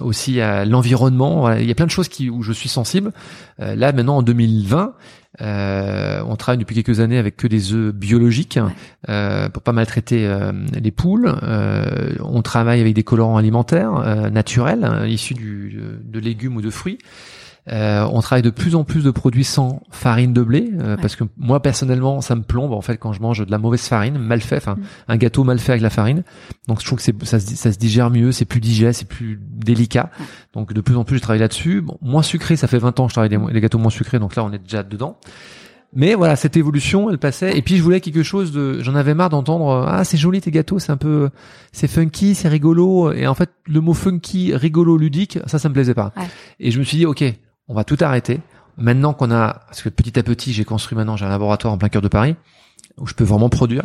[SPEAKER 2] aussi à l'environnement. Il y a plein de choses qui où je suis sensible. Euh, là maintenant en 2020, on travaille depuis quelques années avec que des œufs biologiques pour pas maltraiter les poules. on travaille avec des colorants alimentaires naturels hein, issus du, de légumes ou de fruits. Euh, on travaille de plus en plus de produits sans farine de blé euh, parce que moi personnellement ça me plombe en fait quand je mange de la mauvaise farine mal fait enfin mm. un gâteau mal fait avec la farine donc je trouve que c'est ça se, ça se digère mieux c'est plus digeste c'est plus délicat donc de plus en plus je travaille là-dessus bon, moins sucré ça fait 20 ans que je travaille les gâteaux moins sucrés donc là on est déjà dedans mais voilà, cette évolution, elle passait. Et puis je voulais quelque chose de. J'en avais marre d'entendre ah c'est joli tes gâteaux, c'est un peu, c'est funky, c'est rigolo. Et en fait, le mot funky, rigolo, ludique, ça, ça me plaisait pas. Et je me suis dit ok, on va tout arrêter. Maintenant qu'on a, parce que petit à petit, j'ai construit maintenant, j'ai un laboratoire en plein cœur de Paris où je peux vraiment produire.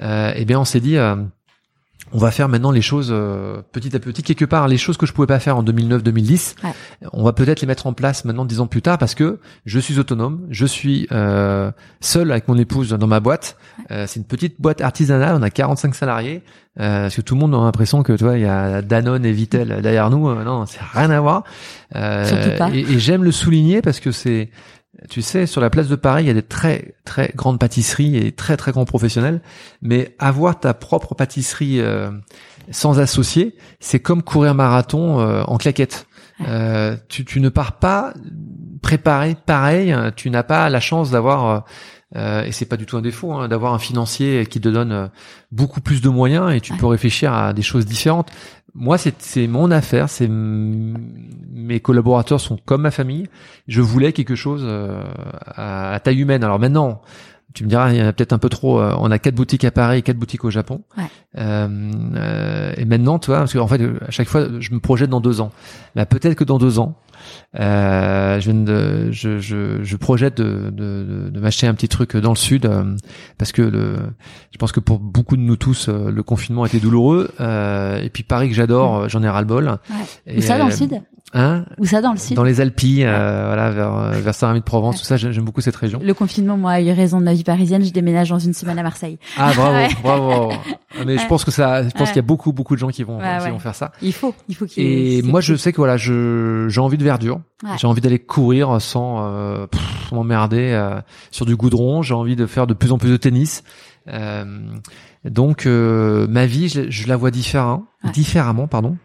[SPEAKER 2] Euh, eh bien, on s'est dit, euh, on va faire maintenant les choses euh, petit à petit. Quelque part les choses que je pouvais pas faire en 2009-2010
[SPEAKER 1] Ouais.
[SPEAKER 2] on va peut-être les mettre en place maintenant dix ans plus tard parce que je suis autonome je suis euh, seul avec mon épouse dans ma boîte. Euh, c'est une petite boîte artisanale on a 45 salariés. Euh, parce que tout le monde a l'impression que tu vois il y a Danone et Vitel derrière nous. Euh, non c'est rien à voir. Euh,
[SPEAKER 1] Surtout pas.
[SPEAKER 2] et, et j'aime le souligner parce que c'est tu sais, sur la place de Paris, il y a des très très grandes pâtisseries et très très grands professionnels, mais avoir ta propre pâtisserie euh, sans associé, c'est comme courir marathon euh, en claquette. Euh, tu, tu ne pars pas préparé pareil, hein, tu n'as pas la chance d'avoir euh, et c'est pas du tout un défaut hein, d'avoir un financier qui te donne euh, beaucoup plus de moyens et tu
[SPEAKER 1] Ouais.
[SPEAKER 2] peux réfléchir à des choses différentes. Moi, c'est c'est mon affaire, c'est mes collaborateurs sont comme ma famille. Je voulais quelque chose euh, à, à taille humaine. Alors maintenant, tu me diras, il y en a peut-être un peu trop. euh, on a quatre boutiques à Paris et quatre boutiques au Japon.
[SPEAKER 1] Ouais.
[SPEAKER 2] Euh, euh, et maintenant, tu vois, parce qu'en fait, à chaque fois, je me projette dans deux ans. Bah, peut-être que dans deux ans, euh, je, viens de, je, je, je projette de, de, de, de m'acheter un petit truc dans le sud euh, parce que le, je pense que pour beaucoup de nous tous, euh, le confinement a été douloureux. Euh, et puis Paris que j'adore, euh, j'en ai ras le bol.
[SPEAKER 1] Où ça dans le sud?
[SPEAKER 2] Hein
[SPEAKER 1] Où ça dans le sud
[SPEAKER 2] dans les Alpilles, euh, voilà, vers, euh, vers Saint-Rémy-de-Provence, tout ça, j'aime beaucoup cette région.
[SPEAKER 1] Le confinement, moi, a eu raison de ma vie parisienne. Je déménage dans une semaine à Marseille.
[SPEAKER 2] Ah, bravo, <laughs>
[SPEAKER 1] Ouais.
[SPEAKER 2] bravo. Ah, Mais je
[SPEAKER 1] Ouais.
[SPEAKER 2] pense que ça, je pense
[SPEAKER 1] Ouais.
[SPEAKER 2] qu'il y a beaucoup, beaucoup de gens qui vont,
[SPEAKER 1] Ouais,
[SPEAKER 2] qui
[SPEAKER 1] ouais.
[SPEAKER 2] vont faire ça.
[SPEAKER 1] Il faut, il faut qu'il
[SPEAKER 2] Et moi, je sais que voilà, je, j'ai envie de verdure.
[SPEAKER 1] Ouais.
[SPEAKER 2] J'ai envie d'aller courir sans euh, m'emmerder euh, sur du goudron. J'ai envie de faire de plus en plus de tennis. Euh, donc, euh, ma vie, je, je la vois différent,
[SPEAKER 1] Ouais.
[SPEAKER 2] différemment, pardon.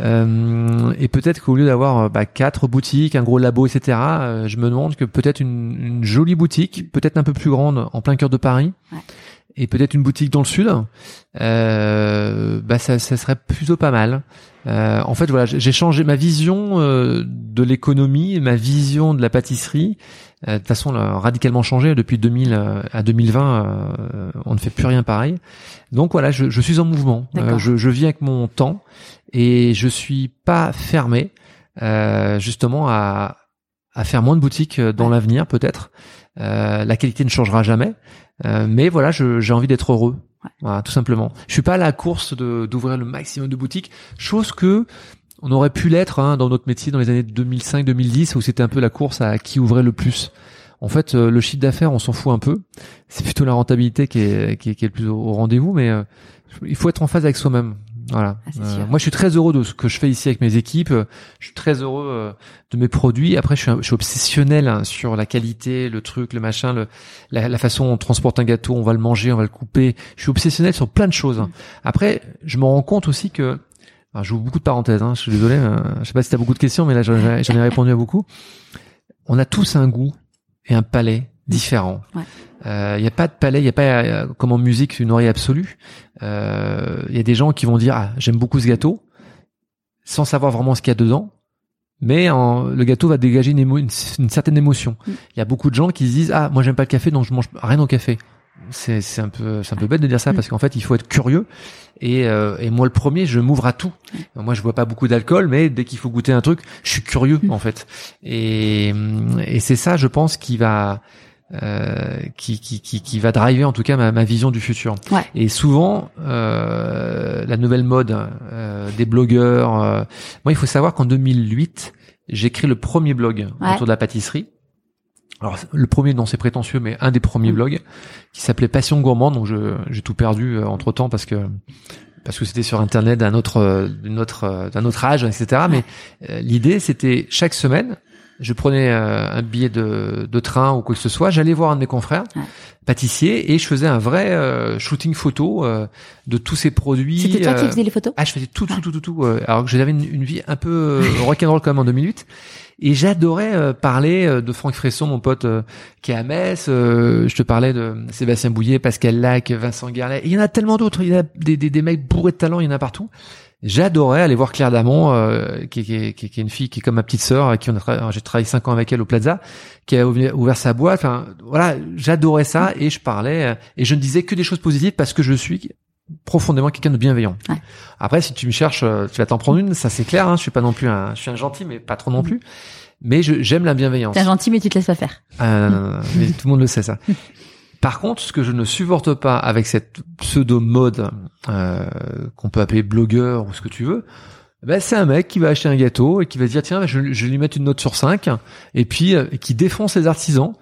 [SPEAKER 2] Euh, et peut-être qu'au lieu d'avoir euh, bah, quatre boutiques, un gros labo, etc., euh, je me demande que peut-être une, une jolie boutique, peut-être un peu plus grande, en plein cœur de Paris,
[SPEAKER 1] Ouais.
[SPEAKER 2] et peut-être une boutique dans le sud, euh, bah ça, ça serait plutôt pas mal. Euh, en fait, voilà, j'ai changé ma vision euh, de l'économie, ma vision de la pâtisserie. De toute façon, a radicalement changé depuis 2000 euh, à 2020. euh, on ne fait plus rien pareil. Donc voilà, je, je suis en mouvement. Je, je vis avec mon temps et je suis pas fermé, euh, justement à à faire moins de boutiques euh, dans
[SPEAKER 1] Ouais.
[SPEAKER 2] l'avenir peut-être. Euh, la qualité ne changera jamais, euh, mais voilà, j'ai envie d'être heureux.
[SPEAKER 1] Ouais.
[SPEAKER 2] Voilà, tout simplement. Je suis pas à la course de d'ouvrir le maximum de boutiques, chose que on aurait pu l'être hein, dans notre métier dans les années 2005-2010 où c'était un peu la course à qui ouvrait le plus. En fait, euh, le chiffre d'affaires, on s'en fout un peu. C'est plutôt la rentabilité qui est, qui est, qui est le plus au, au rendez-vous, mais euh, il faut être en phase avec soi-même. Voilà.
[SPEAKER 1] Ah,
[SPEAKER 2] Euh, moi, je suis très heureux de ce que je fais ici avec mes équipes. Je suis très heureux euh, de mes produits. Après, je suis, un- je suis obsessionnel hein, sur la qualité, le truc, le machin, le, la, la façon dont on transporte un gâteau, on va le manger, on va le couper. Je suis obsessionnel sur plein de choses.
[SPEAKER 1] Mm.
[SPEAKER 2] Après, je me rends compte aussi que alors, j'ouvre beaucoup de parenthèses. Hein, je suis désolé. euh, je sais pas si tu as beaucoup de questions, mais là, j'en ai répondu à beaucoup. On a tous un goût et un palais différents.
[SPEAKER 1] Ouais.
[SPEAKER 2] Il n'y a pas de palais, il n'y a pas euh, comme en musique une oreille absolue. Euh, Il y a des gens qui vont dire ah j'aime beaucoup ce gâteau, sans savoir vraiment ce qu'il y a dedans. Mais en- le gâteau va dégager une, émo- une, une certaine émotion. Il
[SPEAKER 1] Mm.
[SPEAKER 2] y a beaucoup de gens qui se disent ah moi j'aime pas le café donc je mange rien au café. C'est un peu c'est un peu bête de dire ça
[SPEAKER 1] Mm.
[SPEAKER 2] parce qu'en fait il faut être curieux et, euh, et moi le premier je m'ouvre à tout. Moi je bois pas beaucoup d'alcool mais dès qu'il faut goûter un truc je suis curieux
[SPEAKER 1] Mm.
[SPEAKER 2] en fait et et c'est ça je pense qui va euh, qui, qui, qui, qui va driver en tout cas ma, ma vision du futur.
[SPEAKER 1] Ouais.
[SPEAKER 2] Et souvent, euh, la nouvelle mode euh, des blogueurs. euh, moi, il faut savoir qu'en 2008, j'ai créé le premier blog
[SPEAKER 1] Ouais.
[SPEAKER 2] autour de la pâtisserie. Alors le premier, non, c'est prétentieux, mais un des premiers
[SPEAKER 1] Mm.
[SPEAKER 2] blogs qui s'appelait Passion Gourmande. Donc je j'ai tout perdu entre temps parce que parce que c'était sur internet d'un autre euh, d'une autre euh, d'un autre âge, etc. Mais euh, l'idée, c'était chaque semaine, je prenais euh, un billet de, de train ou quoi que ce soit, j'allais voir un de mes confrères
[SPEAKER 1] Ouais.
[SPEAKER 2] pâtissiers et je faisais un vrai euh, shooting photo euh, de tous ces produits.
[SPEAKER 1] C'était toi qui
[SPEAKER 2] euh,
[SPEAKER 1] faisais les photos?
[SPEAKER 2] Ah, je faisais tout, tout, tout, tout, tout. euh, alors que j'avais une, une vie un peu rock'n'roll quand même en 2008. Et j'adorais euh, parler de Franck Fresson, mon pote euh, qui est à Metz. euh, je te parlais de Sébastien Bouillet, Pascal Lac, Vincent Garlet. Et il y en a tellement d'autres. Il y a des, des, des mecs bourrés de talent, il y en a partout. J'adorais aller voir Claire Damon, euh, qui, qui, qui, qui est une fille qui est comme ma petite sœur, qui on a tra- j'ai travaillé cinq ans avec elle au Plaza, qui a ouvert sa boîte. Enfin, voilà, j'adorais ça et je parlais euh, et je ne disais que des choses positives parce que je suis profondément quelqu'un de bienveillant.
[SPEAKER 1] Ouais.
[SPEAKER 2] Après, si tu me cherches, euh, tu vas t'en prendre une, ça c'est clair. Hein, je suis pas non plus un, je suis un gentil, mais pas trop non plus. Mais je- j'aime la bienveillance.
[SPEAKER 1] T'es gentil, mais tu te laisses pas faire.
[SPEAKER 2] Non, non, mais tout le monde le sait ça. <laughs> Par contre, ce que je ne supporte pas avec cette pseudo mode euh, qu'on peut appeler blogueur ou ce que tu veux, ben, c'est un mec qui va acheter un gâteau et qui va dire tiens je, je vais lui mettre une note sur 5 et puis euh, qui défonce les artisans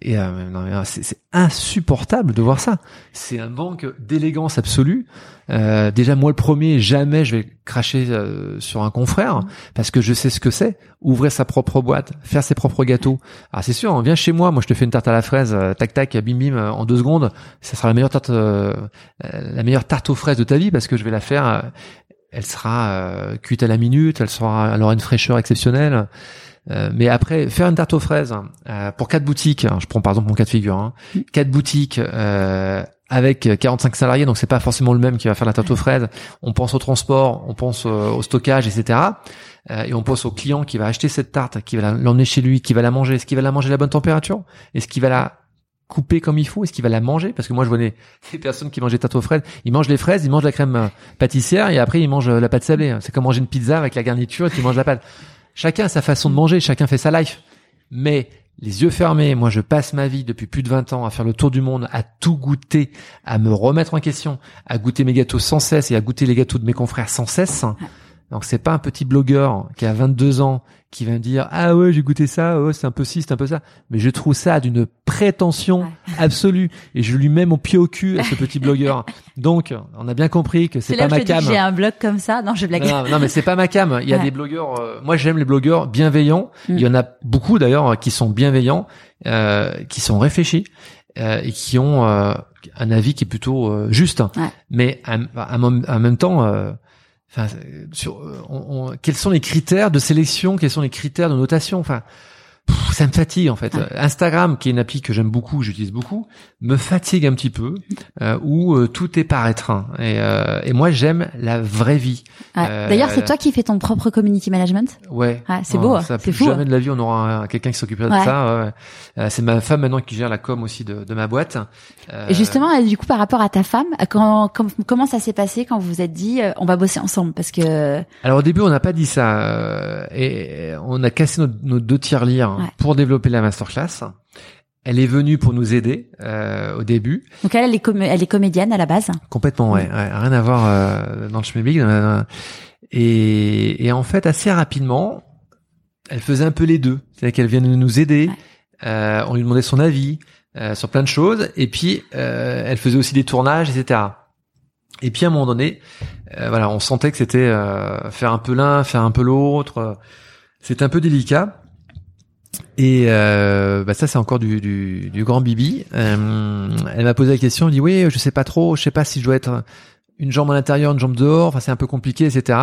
[SPEAKER 2] et euh, euh, c'est insupportable de voir ça. C'est un manque d'élégance absolue. Euh, déjà moi le premier, jamais je vais cracher euh, sur un confrère parce que je sais ce que c'est. Ouvrir sa propre boîte, faire ses propres gâteaux. Ah c'est sûr, on vient chez moi, moi je te fais une tarte à la fraise, euh, tac tac, bim bim, euh, en deux secondes. Ça sera la meilleure tarte, euh, la meilleure tarte aux fraises de ta vie parce que je vais la faire. elle sera cuite à la minute, elle sera, elle aura une fraîcheur exceptionnelle. Euh, mais après, faire une tarte aux fraises euh, pour quatre boutiques, hein, je prends par exemple mon cas de figure, hein, quatre boutiques euh, avec 45 salariés, donc c'est pas forcément le même qui va faire la tarte aux fraises. On pense au transport, on pense au stockage, etc. Euh, et on pense au client qui va acheter cette tarte, qui va l'emmener chez lui, qui va la manger. Est-ce qu'il va la manger à la bonne température? Est-ce qu'il va la couper comme il faut? Est-ce qu'il va la manger? Parce que moi, je vois des, <laughs> personnes qui mangent des tartes aux fraises. Ils mangent les fraises, ils mangent la crème euh, pâtissière et après ils mangent la pâte sablée. C'est comme manger une pizza avec la garniture et tu manges la pâte. Chacun a sa façon de manger, chacun fait sa life. Mais les yeux fermés, moi je passe ma vie depuis plus de 20 ans à faire le tour du monde, à tout goûter, à me remettre en question, à goûter mes gâteaux sans cesse et à goûter les gâteaux de mes confrères sans cesse. Donc c'est pas un petit blogueur qui a 22 ans qui va me dire ah ouais j'ai goûté ça, oh, c'est un peu ci, c'est un peu ça. Mais je trouve ça d'une prétention
[SPEAKER 1] Ouais. <laughs>
[SPEAKER 2] absolue et je lui mets mon pied au cul à ce petit blogueur. Donc on a bien compris que c'est
[SPEAKER 1] là
[SPEAKER 2] pas
[SPEAKER 1] où
[SPEAKER 2] ma cam.
[SPEAKER 1] j'ai un blog comme ça. Non, je blague.
[SPEAKER 2] Non, non, mais c'est pas ma cam. Il y a
[SPEAKER 1] Ouais.
[SPEAKER 2] des blogueurs. euh, moi, j'aime les blogueurs bienveillants.
[SPEAKER 1] Mm.
[SPEAKER 2] Il y en a beaucoup d'ailleurs qui sont bienveillants, euh, qui sont réfléchis euh, et qui ont euh, un avis qui est plutôt euh, juste.
[SPEAKER 1] Ouais.
[SPEAKER 2] Mais en même temps, euh, euh, quels sont les critères de sélection Quels sont les critères de notation? Enfin. Pff, Ça me fatigue en fait.
[SPEAKER 1] Ouais.
[SPEAKER 2] Instagram, qui est une appli que j'aime beaucoup, j'utilise beaucoup, me fatigue un petit peu, euh, où euh, tout est paraître. hein. Et, euh, et moi, j'aime la vraie vie.
[SPEAKER 1] Ouais.
[SPEAKER 2] Euh,
[SPEAKER 1] D'ailleurs, c'est toi qui fais ton propre community management?
[SPEAKER 2] Ouais.
[SPEAKER 1] Ouais, c'est beau, hein.
[SPEAKER 2] Ça,
[SPEAKER 1] c'est
[SPEAKER 2] plus
[SPEAKER 1] fou.
[SPEAKER 2] Jamais de la vie, on aura un- quelqu'un qui s'occupera
[SPEAKER 1] Ouais.
[SPEAKER 2] de ça. ouais. Euh, c'est ma femme maintenant qui gère la com aussi de, de ma boîte.
[SPEAKER 1] Et justement, du coup, par rapport à ta femme, quand, comment ça s'est passé quand vous vous êtes dit, on va bosser ensemble? Parce que
[SPEAKER 2] Alors au début, on n'a pas dit ça. et on a cassé nos, nos deux
[SPEAKER 1] Ouais.
[SPEAKER 2] pour développer la masterclass. Elle est venue pour nous aider euh, au début.
[SPEAKER 1] donc elle, elle est, com- elle est comédienne à la base.
[SPEAKER 2] Complètement, ouais. ouais, rien à voir euh, dans le euh, Et, et en fait, assez rapidement, elle faisait un peu les deux. C'est-à-dire qu'elle vient de nous aider.
[SPEAKER 1] Ouais.
[SPEAKER 2] Euh, on lui demandait son avis euh, sur plein de choses. Et puis, euh, elle faisait aussi des tournages, etc. Et puis, à un moment donné, euh, voilà, on sentait que c'était euh, faire un peu l'un, faire un peu l'autre. C'était un peu délicat. Et euh, bah ça c'est encore du, du, du grand bibi. Euh, elle m'a posé la question, elle dit oui, je sais pas trop, je sais pas si je dois être une jambe à l'intérieur, une jambe dehors, enfin c'est un peu compliqué, etc.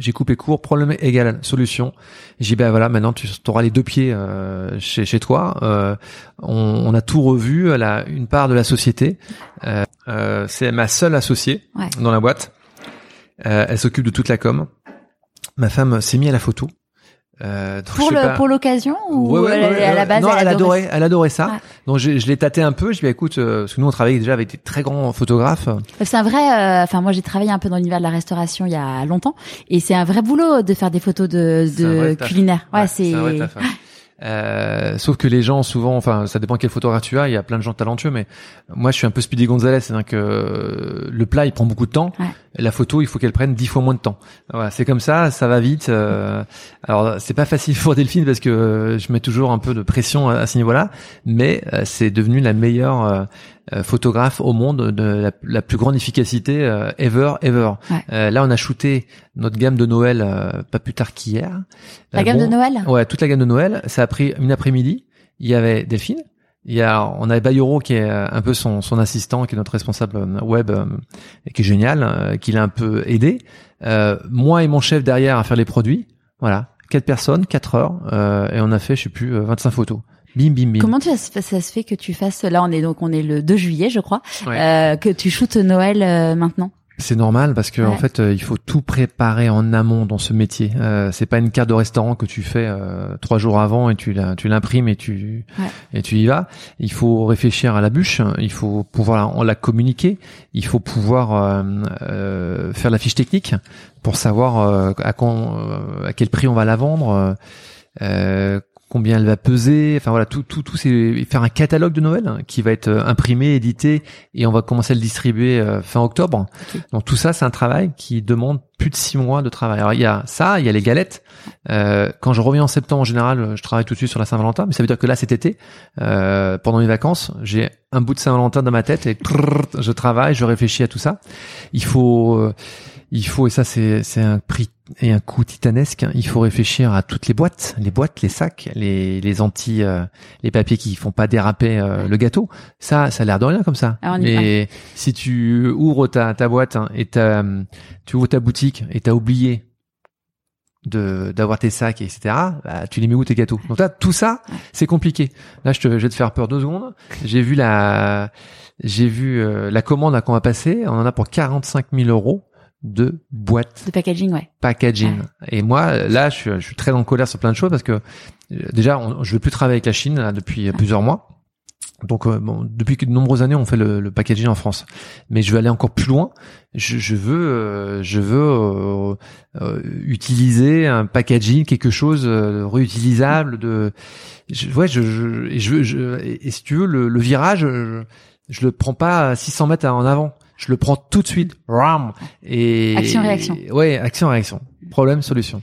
[SPEAKER 2] J'ai coupé court, problème égal, solution. J'ai dit ben voilà, maintenant tu auras les deux pieds euh, chez, chez toi. Euh, on, on a tout revu, elle a une part de la société. C'est ma seule associée
[SPEAKER 1] Ouais.
[SPEAKER 2] dans la boîte. Euh, elle s'occupe de toute la com. Ma femme s'est mise à la photo. Euh, donc
[SPEAKER 1] Pour le
[SPEAKER 2] pas-
[SPEAKER 1] pour l'occasion ou
[SPEAKER 2] Ouais, ouais,
[SPEAKER 1] elle-
[SPEAKER 2] ouais,
[SPEAKER 1] à la
[SPEAKER 2] ouais.
[SPEAKER 1] base
[SPEAKER 2] non,
[SPEAKER 1] elle,
[SPEAKER 2] elle
[SPEAKER 1] adorait
[SPEAKER 2] adorait, elle adorait ça. Donc je, je l'ai tâté un peu. Je lui ai dit, écoute, euh, parce que nous on travaille déjà avec des très grands photographes.
[SPEAKER 1] C'est un vrai. euh, Enfin, moi, j'ai travaillé un peu dans l'univers de la restauration il y a longtemps, et c'est un vrai boulot de faire des photos de, de culinaire. Ouais, c'est.
[SPEAKER 2] Euh, sauf que les gens souvent, enfin, ça dépend quel photographe tu as. Il y a plein de gens talentueux, mais moi, je suis un peu Speedy Gonzalez, c'est-à-dire que euh, le plat, il prend beaucoup de temps.
[SPEAKER 1] Ouais.
[SPEAKER 2] La photo, il faut qu'elle prenne dix fois moins de temps. Voilà, c'est comme ça, ça va vite. euh, alors, c'est pas facile pour Delphine parce que euh, je mets toujours un peu de pression à, à ce niveau-là, mais euh, c'est devenu la meilleure euh, photographe au monde de la, la plus grande efficacité euh, ever, ever.
[SPEAKER 1] Ouais.
[SPEAKER 2] Euh, là, on a shooté notre gamme de Noël euh, pas plus tard qu'hier.
[SPEAKER 1] La gamme de Noël?
[SPEAKER 2] Ouais, toute la gamme de Noël. Ça a pris une après-midi. Il y avait Delphine. Il y a, on avait Bayoro qui est euh, un peu son, son assistant, qui est notre responsable euh, web, euh, et qui est génial, qui l'a un peu aidé. Euh, moi et mon chef derrière à faire les produits. Voilà, quatre personnes, quatre heures, euh, et on a fait, je sais plus, euh, 25 photos. Bim, bim, bim.
[SPEAKER 1] Comment tu, ça se fait que tu fasses là on est donc on est le 2 juillet je crois
[SPEAKER 2] Ouais.
[SPEAKER 1] euh, que tu shootes Noël euh, maintenant?
[SPEAKER 2] C'est normal parce que
[SPEAKER 1] Ouais.
[SPEAKER 2] en fait, euh, il faut tout préparer en amont dans ce métier. Euh, c'est pas une carte de restaurant que tu fais euh, trois jours avant et tu l'imprimes et tu
[SPEAKER 1] Ouais.
[SPEAKER 2] et tu y vas. Il faut réfléchir à la bûche. Il faut pouvoir la, communiquer. Il faut pouvoir euh, euh, faire la fiche technique pour savoir à quand, euh, à quel prix on va la vendre. euh, combien elle va peser. Enfin voilà, tout, tout, tout, c'est faire un catalogue de Noël hein, qui va être euh, imprimé, édité, et on va commencer à le distribuer euh, fin octobre. Donc tout ça, c'est un travail qui demande plus de six mois de travail. Alors il y a ça, il y a les galettes. Euh, quand je reviens en septembre, en général, je travaille tout de suite sur la Saint-Valentin, mais ça veut dire que là, cet été, euh, pendant mes vacances, j'ai un bout de Saint-Valentin dans ma tête et je travaille, je réfléchis à tout ça. Il faut, euh, il faut, et ça c'est c'est un prix et un coût titanesque. Il faut réfléchir à toutes les boîtes, les boîtes, les sacs, les les anti, euh, les papiers qui font pas déraper euh, le gâteau. Ça, ça a l'air de rien comme ça.
[SPEAKER 1] Ah,
[SPEAKER 2] Mais si tu ouvres ta ta boîte hein, et t'as, tu ouvres ta boutique et t'as oublié de d'avoir tes sacs etc bah, tu les mets où tes gâteaux? Donc là tout ça c'est compliqué. Là je, te, je vais te faire peur deux secondes. J'ai vu la j'ai vu euh, la commande qu'on va passer. On en a pour 45 000 euros de boîtes
[SPEAKER 1] De packaging, ouais.
[SPEAKER 2] packaging et moi là je suis, je suis très en colère sur plein de choses parce que euh, déjà on, je veux plus travailler avec la Chine là, depuis plusieurs mois donc euh, bon, depuis de nombreuses années, on fait le, le, packaging en France, mais je veux aller encore plus loin. Je, je veux, euh, je veux euh, euh, utiliser un packaging, quelque chose de réutilisable. De, je, ouais, je, je, et je, je et, si tu veux, le, le virage, je, je le prends pas à 600 mètres en avant. Je le prends tout de suite. Ram et
[SPEAKER 1] Action réaction.
[SPEAKER 2] Ouais, action réaction. Problème solution.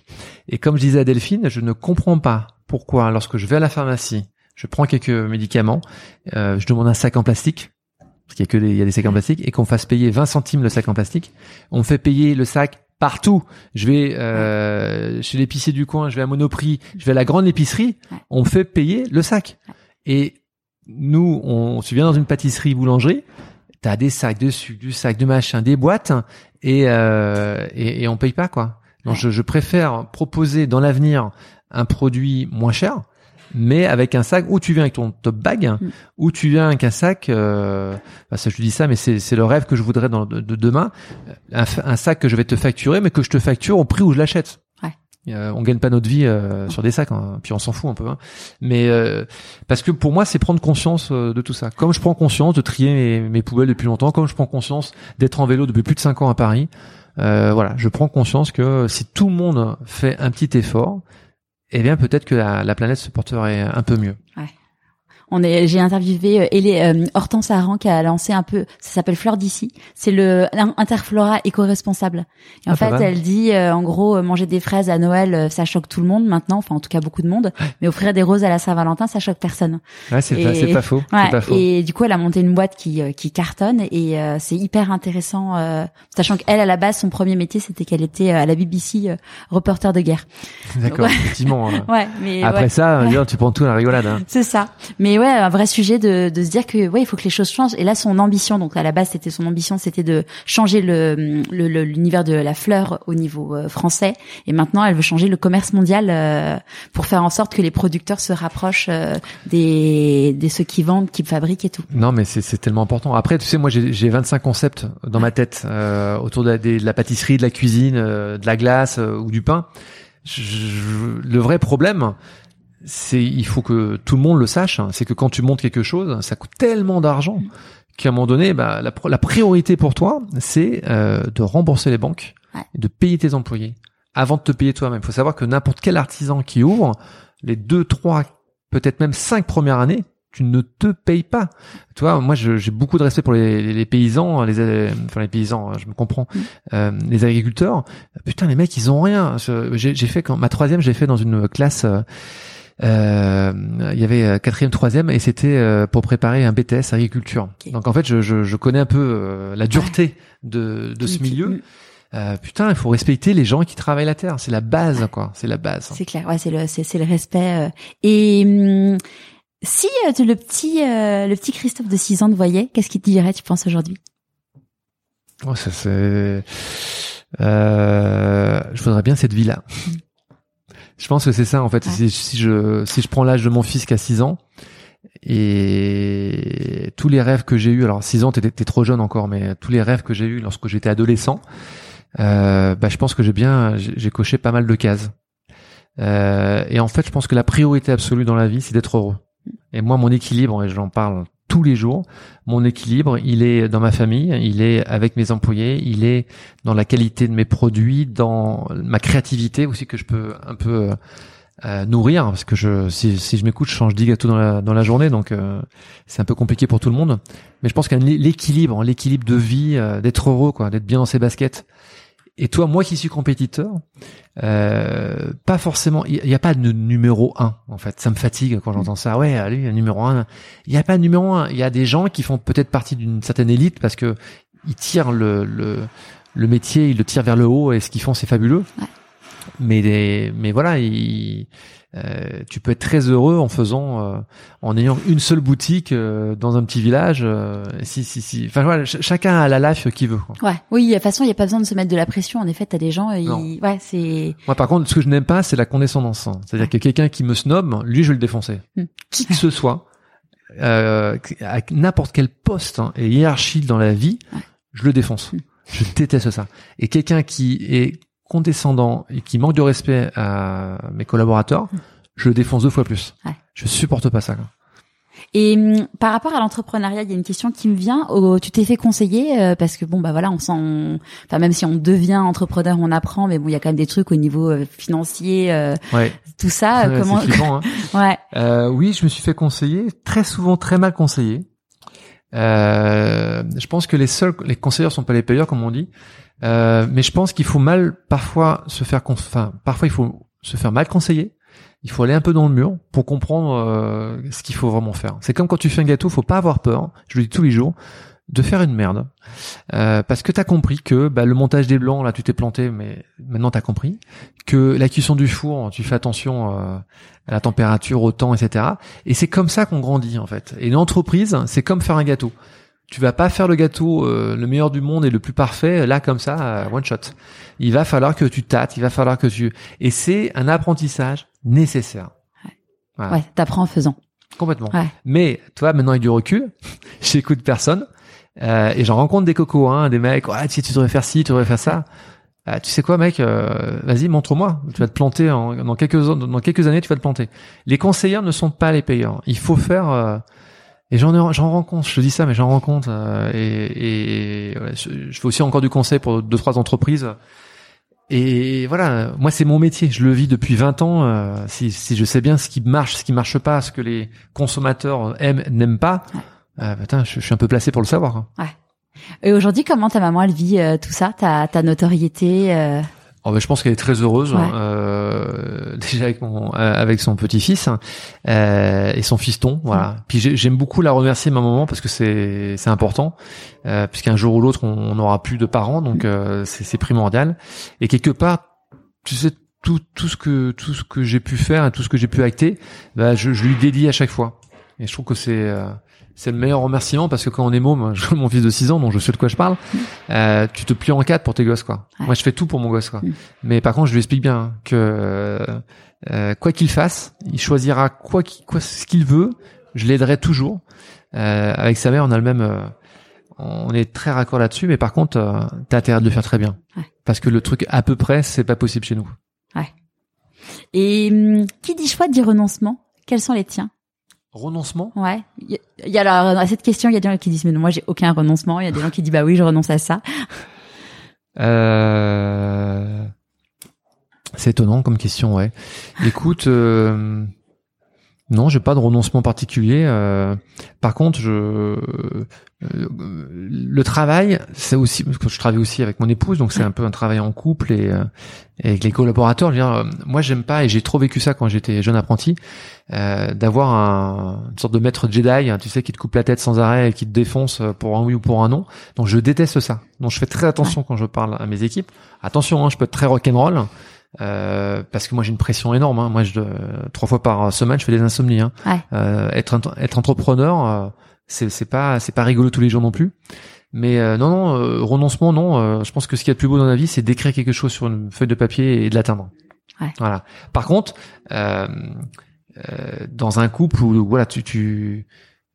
[SPEAKER 2] Et comme je disais à Delphine, je ne comprends pas pourquoi lorsque je vais à la pharmacie je prends quelques médicaments, euh, je demande un sac en plastique, parce qu'il y a que des, il y a des sacs en plastique, et qu'on fasse payer 20 centimes le sac en plastique. On me fait payer le sac partout. Je vais euh, chez l'épicier du coin, je vais à Monoprix, je vais à la grande épicerie, on me fait payer le sac. Et nous, on, tu viens dans une pâtisserie, boulangerie, t'as des sacs de sucre, du sac de machin, des boîtes, et, euh, et, et on paye pas quoi. Donc je, je préfère proposer dans l'avenir un produit moins cher, mais avec un sac où tu viens avec ton top bag,
[SPEAKER 1] Mm.
[SPEAKER 2] ou tu viens avec un sac. Euh, bah ça, je te dis ça, mais c'est c'est le rêve que je voudrais dans, de, de demain. Un, un sac que je vais te facturer, mais que je te facture au prix où je l'achète.
[SPEAKER 1] Ouais.
[SPEAKER 2] Euh, on gagne pas notre vie euh, sur des sacs, hein, puis on s'en fout un peu. hein. Mais euh, parce que pour moi, c'est prendre conscience euh, de tout ça. Comme je prends conscience de trier mes, mes poubelles depuis longtemps, comme je prends conscience d'être en vélo depuis plus de cinq ans à Paris. euh, voilà, je prends conscience que si tout le monde fait un petit effort, eh bien peut-être que la, la planète se porterait un peu mieux.
[SPEAKER 1] On est, j'ai interviewé euh, Hélé- euh, Hortense Aran qui a lancé un peu, ça s'appelle Fleur d'ici. C'est le Interflora éco-responsable. Et en
[SPEAKER 2] Ah,
[SPEAKER 1] fait, elle dit, euh, en gros, euh, manger des fraises à Noël, euh, ça choque tout le monde maintenant, enfin en tout cas beaucoup de monde. Mais offrir des roses à la Saint-Valentin, ça choque personne.
[SPEAKER 2] Ouais, c'est pas, c'est pas faux.
[SPEAKER 1] Ouais,
[SPEAKER 2] c'est pas faux.
[SPEAKER 1] et du coup, elle a monté une boîte qui euh, qui cartonne et euh, c'est hyper intéressant, euh, sachant qu'elle à la base, son premier métier, c'était qu'elle était euh, à la BBC euh, reporter de guerre.
[SPEAKER 2] D'accord,
[SPEAKER 1] Ouais.
[SPEAKER 2] effectivement. hein. <laughs>
[SPEAKER 1] Ouais, mais
[SPEAKER 2] Après
[SPEAKER 1] ouais.
[SPEAKER 2] ça, tu prends tout à la rigolade. Hein.
[SPEAKER 1] C'est ça. Mais ouais, un vrai sujet de, de se dire que ouais, il faut que les choses changent. Et là, son ambition, donc à la base, c'était son ambition, c'était de changer le le- le- l'univers de la fleur au niveau euh, français. Et maintenant, elle veut changer le commerce mondial euh, pour faire en sorte que les producteurs se rapprochent euh, des des ceux qui vendent, qui fabriquent et tout.
[SPEAKER 2] Non, mais c'est tellement important. Après, tu sais, moi, j'ai j'ai 25 concepts dans ma tête euh, autour de la, de la pâtisserie, de la cuisine, euh, de la glace ou du pain. Je- je- le vrai problème, c'est il faut que tout le monde le sache. hein, c'est que quand tu montes quelque chose, ça coûte tellement d'argent qu'à un moment donné, bah, la, la priorité pour toi, c'est euh, de rembourser les banques
[SPEAKER 1] Ouais.
[SPEAKER 2] et de payer tes employés avant de te payer toi-même. Il faut savoir que n'importe quel artisan qui ouvre, les deux, trois, peut-être même cinq premières années, tu ne te payes pas. Tu vois, moi, j'ai beaucoup de respect pour les, les- les paysans, les, euh, enfin les paysans, je me comprends,
[SPEAKER 1] Mm.
[SPEAKER 2] euh, les agriculteurs. Putain, les mecs, ils ont rien. J'ai j'ai fait quand ma troisième, j'ai fait dans une classe. Euh, il y avait euh, quatrième, troisième, et c'était euh, pour préparer un BTS agriculture. Donc en fait, je, je, je connais un peu euh, la dureté de, de ce milieu. Euh, putain, il faut respecter les gens qui travaillent la terre. C'est la base, quoi. C'est la base.
[SPEAKER 1] C'est clair. Ouais, c'est le c'est c'est le respect. Et hum, si euh, le petit euh, le petit Christophe de 6 ans te voyait, qu'est-ce qu'il te dirait, tu penses aujourd'hui?
[SPEAKER 2] Oh, ça c'est. Euh, je voudrais bien cette vie-là. Je pense que c'est ça en fait.
[SPEAKER 1] Ouais.
[SPEAKER 2] Si, si je si je prends l'âge de mon fils qui a 6 ans et tous les rêves que j'ai eus, alors 6 ans t'étais t'es trop jeune encore, mais tous les rêves que j'ai eus lorsque j'étais adolescent, euh, bah je pense que j'ai bien j'ai j'ai coché pas mal de cases. Euh, et en fait, je pense que la priorité absolue dans la vie, c'est d'être heureux. Et moi, mon équilibre, et j'en parle tous les jours, mon équilibre, il est dans ma famille, il est avec mes employés, il est dans la qualité de mes produits, dans ma créativité aussi que je peux un peu euh, euh, nourrir parce que je si, si je m'écoute je change 10 gâteaux dans la dans la journée donc euh, c'est un peu compliqué pour tout le monde. Mais je pense a l'équilibre l'équilibre de vie euh, d'être heureux quoi d'être bien dans ses baskets et toi moi qui suis compétiteur pas forcément il y, a pas de numéro un en fait. Ça me fatigue quand j'entends ça. Ouais allez numéro un. Il y a pas de numéro un. Il y a des gens qui font peut-être partie d'une certaine élite parce que ils tirent le, le le métier ils le tirent vers le haut et ce qu'ils font c'est fabuleux. Ouais mais mais voilà, il, euh, tu peux être très heureux en faisant, euh, en ayant une seule boutique euh, dans un petit village. Euh, si si si. Enfin voilà, chacun a la life qu'il veut.
[SPEAKER 1] Quoi. Ouais. Oui, de toute façon, il y a pas besoin de se mettre de la pression. En effet, t'as des gens. Ils... Ouais, c'est.
[SPEAKER 2] Moi, par contre, ce que je n'aime pas, c'est la condescendance. Hein. C'est-à-dire que quelqu'un qui me snob, lui, je vais le défoncer. Hmm. Qui que ce soit, à n'importe quel poste hein, et hiérarchie dans la vie, je le défonce. Hmm. Je déteste ça. Et quelqu'un qui est condescendant et qui manque de respect à mes collaborateurs, je le défonce deux fois plus. Ouais. Je supporte pas ça. Quoi.
[SPEAKER 1] Et hum, par rapport à l'entrepreneuriat, il y a une question qui me vient. Oh, tu t'es fait conseiller euh, parce que bon bah voilà, on sent, enfin même si on devient entrepreneur, on apprend, mais bon il y a quand même des trucs au niveau euh, financier, euh, ouais. tout ça. comment
[SPEAKER 2] hein. <laughs> Ouais. oui, je me suis fait conseiller, très souvent très mal conseillé. je pense que les seuls, les conseillers sont pas les payeurs comme on dit. Euh, mais je pense qu'il faut mal parfois se faire, enfin parfois il faut se faire mal conseiller. Il faut aller un peu dans le mur pour comprendre euh, ce qu'il faut vraiment faire. C'est comme quand tu fais un gâteau, faut pas avoir peur. Je le dis tous les jours de faire une merde euh, parce que tu as compris que bah, le montage des blancs là tu t'es planté mais maintenant tu as compris que la cuisson du four tu fais attention euh, à la température au temps etc et c'est comme ça qu'on grandit en fait et une entreprise c'est comme faire un gâteau tu vas pas faire le gâteau euh, le meilleur du monde et le plus parfait là comme ça euh, one shot. Il va falloir que tu tâtes, il va falloir que tu et c'est un apprentissage nécessaire.
[SPEAKER 1] Ouais, ouais t'apprends en faisant.
[SPEAKER 2] Complètement. Ouais. Mais toi maintenant avec du recul, <laughs> j'écoute personne euh, et j'en rencontre des cocos, hein, des mecs. Ouais, tu, tu devrais faire ci, tu devrais faire ça. Euh, tu sais quoi, mec euh, Vas-y, montre-moi. Tu vas te planter en, dans quelques dans quelques années, tu vas te planter. Les conseillers ne sont pas les payeurs. Il faut faire et j'en j'en rencontre, je te dis ça, mais j'en rencontre. Euh, et, et je, fais aussi encore du conseil pour deux trois entreprises. Et voilà, moi c'est mon métier, je le vis depuis 20 ans. Euh, si, si je sais bien ce qui marche, ce qui marche pas, ce que les consommateurs aiment, n'aiment pas, euh, putain, je, suis un peu placé pour le savoir. Hein.
[SPEAKER 1] Ouais. Et aujourd'hui, comment ta maman elle vit euh, tout ça, ta, ta notoriété
[SPEAKER 2] Oh ben, je pense qu'elle est très heureuse euh, <laughs> déjà avec mon euh, avec son petit-fils euh, et son fiston voilà. Puis j'aime beaucoup la remercier ma maman parce que c'est c'est important euh, puisqu'un jour ou l'autre on n'aura plus de parents donc euh, c'est c'est primordial. Et quelque part tu sais tout tout ce que tout ce que j'ai pu faire et tout ce que j'ai pu acter bah je, je lui dédie à chaque fois. Et je trouve que c'est euh, c'est le meilleur remerciement parce que quand on est môme, <laughs> je, mon fils de 6 ans, donc je sais de quoi je parle, euh, tu te plies en quatre pour tes gosses, quoi. Moi, je fais tout pour mon gosse, quoi. Mm. Mais par contre, je lui explique bien que euh, quoi qu'il fasse, il choisira quoi, quoi ce qu'il veut. Je l'aiderai toujours. Euh, avec sa mère, on a le même, euh, on est très raccord là-dessus. Mais par contre, t'as intérêt de le faire très bien, parce que le truc à peu près, c'est pas possible chez nous.
[SPEAKER 1] Ouais. Et hum, qui dit choix dit renoncement? Quels sont les tiens?
[SPEAKER 2] Renoncement
[SPEAKER 1] Ouais. Il y, a alors à cette question, il y a des gens qui disent mais non, moi j'ai aucun renoncement. Il y a des gens qui disent bah oui, je renonce à ça. <laughs>
[SPEAKER 2] Euh... C'est étonnant comme question, ouais. Écoute, euh... non, j'ai pas de renoncement particulier. Euh... Par contre, je euh, le travail, c'est aussi parce que je travaille aussi avec mon épouse, donc c'est un peu un travail en couple et, euh, avec les collaborateurs. Je veux dire, moi, j'aime pas et j'ai trop vécu ça quand j'étais jeune apprenti, euh, d'avoir un, une sorte de maître Jedi, hein, tu sais, qui te coupe la tête sans arrêt et qui te défonce pour un oui ou pour un non. Donc je déteste ça. Donc je fais très attention quand je parle à mes équipes. Attention, hein, je peux être très rock'n'roll. Euh, parce que moi j'ai une pression énorme. Hein. Moi, je, trois fois par semaine, je fais des insomnies. Hein. Euh, être être entrepreneur, c'est c'est pas c'est pas rigolo tous les jours non plus. Mais euh, non non euh, renoncement non. Euh, je pense que ce qu'il y a de plus beau dans la vie, c'est d'écrire quelque chose sur une feuille de papier et de l'atteindre. Ouais. Voilà. Par contre, dans un couple où voilà tu tu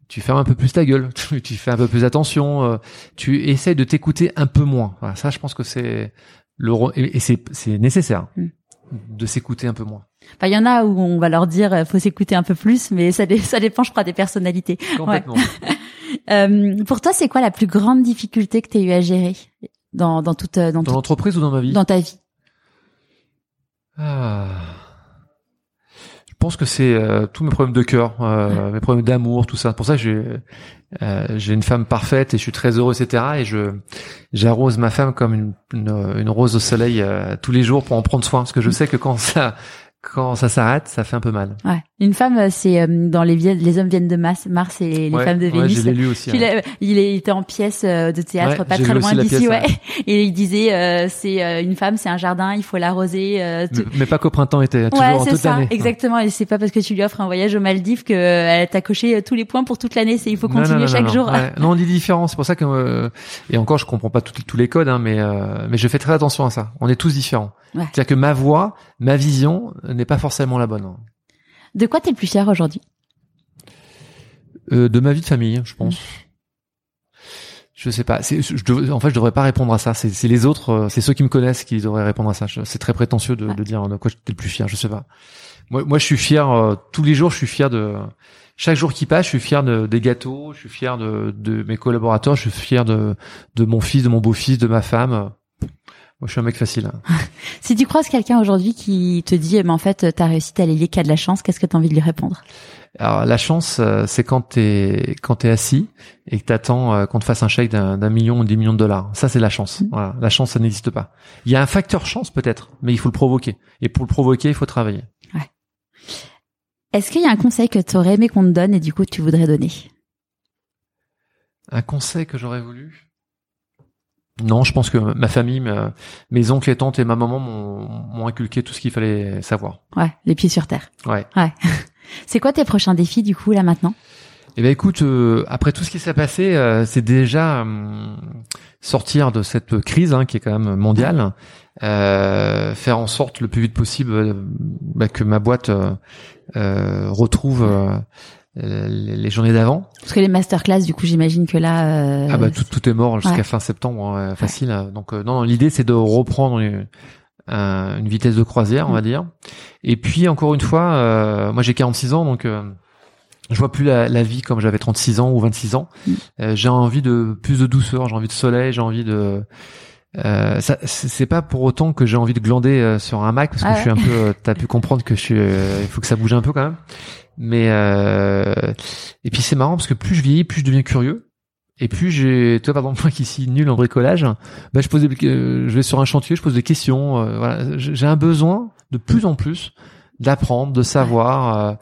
[SPEAKER 2] tu fermes un peu plus ta gueule, <laughs> tu, fais un peu plus attention, tu essayes de t'écouter un peu moins. Voilà, ça, je pense que c'est le et, c'est c'est nécessaire mm. De s'écouter un peu moins.
[SPEAKER 1] Enfin, il y en a où on va leur dire euh, faut s'écouter un peu plus, mais ça, ça dépend, je crois, des personnalités.
[SPEAKER 2] Complètement. <laughs>
[SPEAKER 1] euh, pour toi, c'est quoi la plus grande difficulté que tu as eu à gérer dans, dans toute
[SPEAKER 2] dans, dans l'entreprise ou dans ma vie?
[SPEAKER 1] Dans ta vie.
[SPEAKER 2] Ah. Pense que c'est euh, tous mes problèmes de cœur, euh, mes problèmes d'amour, tout ça. Pour ça, j'ai euh, j'ai une femme parfaite et je suis très heureux, etc. Et je j'arrose ma femme comme une, une, une rose au soleil tous les jours pour en prendre soin, parce que je sais que quand ça quand ça s'arrête, ça fait un peu mal.
[SPEAKER 1] Ouais. Une femme, euh, c'est euh, dans les les hommes viennent de Mars, Mars et les femmes de Vénus.
[SPEAKER 2] Ouais, je l'ai lu aussi.
[SPEAKER 1] Hein. Il, était en pièce euh, de théâtre, pas très loin d'ici, ouais. Et il disait, c'est une femme, c'est un jardin, il faut l'arroser.
[SPEAKER 2] mais, pas qu'au printemps, était toujours
[SPEAKER 1] ouais,
[SPEAKER 2] en toute
[SPEAKER 1] l'année. Exactement. Et c'est pas parce que tu lui offres un voyage aux Maldives que elle t'a coché tous les points pour toute l'année. C'est il faut continuer chaque jour.
[SPEAKER 2] non, on dit différent. C'est pour ça que et encore, je comprends pas tous les codes, hein, mais mais je fais très attention à ça. On est tous différents. C'est-à-dire que ma voix, ma vision n'est pas forcément la bonne.
[SPEAKER 1] De quoi t'es le plus fier aujourd'hui?
[SPEAKER 2] Euh, De ma vie de famille, je pense. Je sais pas. Je, en fait, je devrais pas répondre à ça. C'est les autres, euh, c'est ceux qui me connaissent qui devraient répondre à ça. C'est très prétentieux de, de, dire de quoi t'es le plus fier. Je sais pas. Moi, moi, je suis fier euh, tous les jours. Je suis fier de chaque jour qui passe. Je suis fier de, des gâteaux. Je suis fier de, de mes collaborateurs. Je suis fier de, de mon fils, de mon beau-fils, de ma femme. Moi, je suis un mec facile. Hein. <laughs>
[SPEAKER 1] si tu croises quelqu'un aujourd'hui qui te dit, mais en fait, t'as réussi à lier a de la chance, qu'est-ce que t'as envie de lui répondre?
[SPEAKER 2] Alors, la chance, euh, c'est quand t'es quand t'es assis et que t'attends euh, qu'on te fasse un chèque d'un million ou des millions de dollars. Ça, c'est la chance. Mm. Voilà, la chance, ça n'existe pas. Il y a un facteur chance peut-être, mais il faut le provoquer. Et pour le provoquer, il faut travailler. Ouais.
[SPEAKER 1] Est-ce qu'il y a un conseil que tu aurais aimé qu'on te donne et du coup tu voudrais donner?
[SPEAKER 2] Un conseil que j'aurais voulu? Non, je pense que ma famille, mes oncles et tantes et ma maman m'ont inculqué tout ce qu'il fallait savoir.
[SPEAKER 1] Ouais, les pieds sur terre.
[SPEAKER 2] Ouais.
[SPEAKER 1] Ouais. <laughs> C'est quoi tes prochains défis du coup là maintenant?
[SPEAKER 2] Eh ben écoute, euh, après tout ce qui s'est passé, euh, c'est déjà euh, sortir de cette crise hein, qui est quand même mondiale, faire en sorte le plus vite possible bah, que ma boîte retrouve euh, les journées d'avant.
[SPEAKER 1] Parce que les masterclass, du coup, j'imagine que là.
[SPEAKER 2] Euh, ah bah tout, tout est mort jusqu'à fin septembre, hein, facile. Donc euh, non, l'idée c'est de reprendre une, une, vitesse de croisière, on va mm. dire. Et puis encore une fois, moi j'ai 46 ans, donc je vois plus la, la vie comme j'avais 36 ans ou 26 ans. Mm. j'ai envie de plus de douceur, j'ai envie de soleil, j'ai envie de euh, c'est pas pour autant que j'ai envie de glander sur un Mac parce que ah je suis un peu. <laughs> T'as pu comprendre que je suis. il faut que ça bouge un peu quand même. Mais euh, et puis c'est marrant parce que plus je vieillis, plus je deviens curieux. Et plus j'ai, toi par exemple <laughs> moi qui suis nul en bricolage, bah je pose des, euh, je vais sur un chantier, je pose des questions. Euh, voilà, j'ai un besoin de plus en plus d'apprendre, de savoir.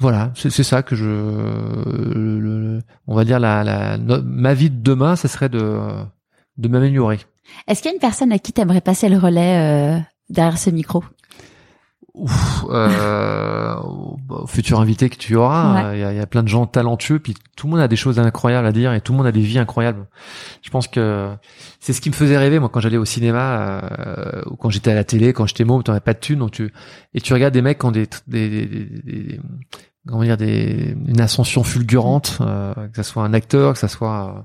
[SPEAKER 2] voilà, c'est ça que je, on va dire la, la ma vie de demain, ça serait de de m'améliorer.
[SPEAKER 1] Est-ce qu'il y a une personne à qui tu aimerais passer le relais derrière ce micro?
[SPEAKER 2] Ouf, euh, au futur invité que tu auras, il y, a, y, a, plein de gens talentueux, puis tout le monde a des choses incroyables à dire et tout le monde a des vies incroyables. Je pense que c'est ce qui me faisait rêver moi quand j'allais au cinéma euh, ou quand j'étais à la télé, quand j'étais môme, t'en avais pas de thunes, donc tu et tu regardes des mecs qui ont des, des, des, des comment dire des une ascension fulgurante, euh, que ça soit un acteur, que ça soit euh,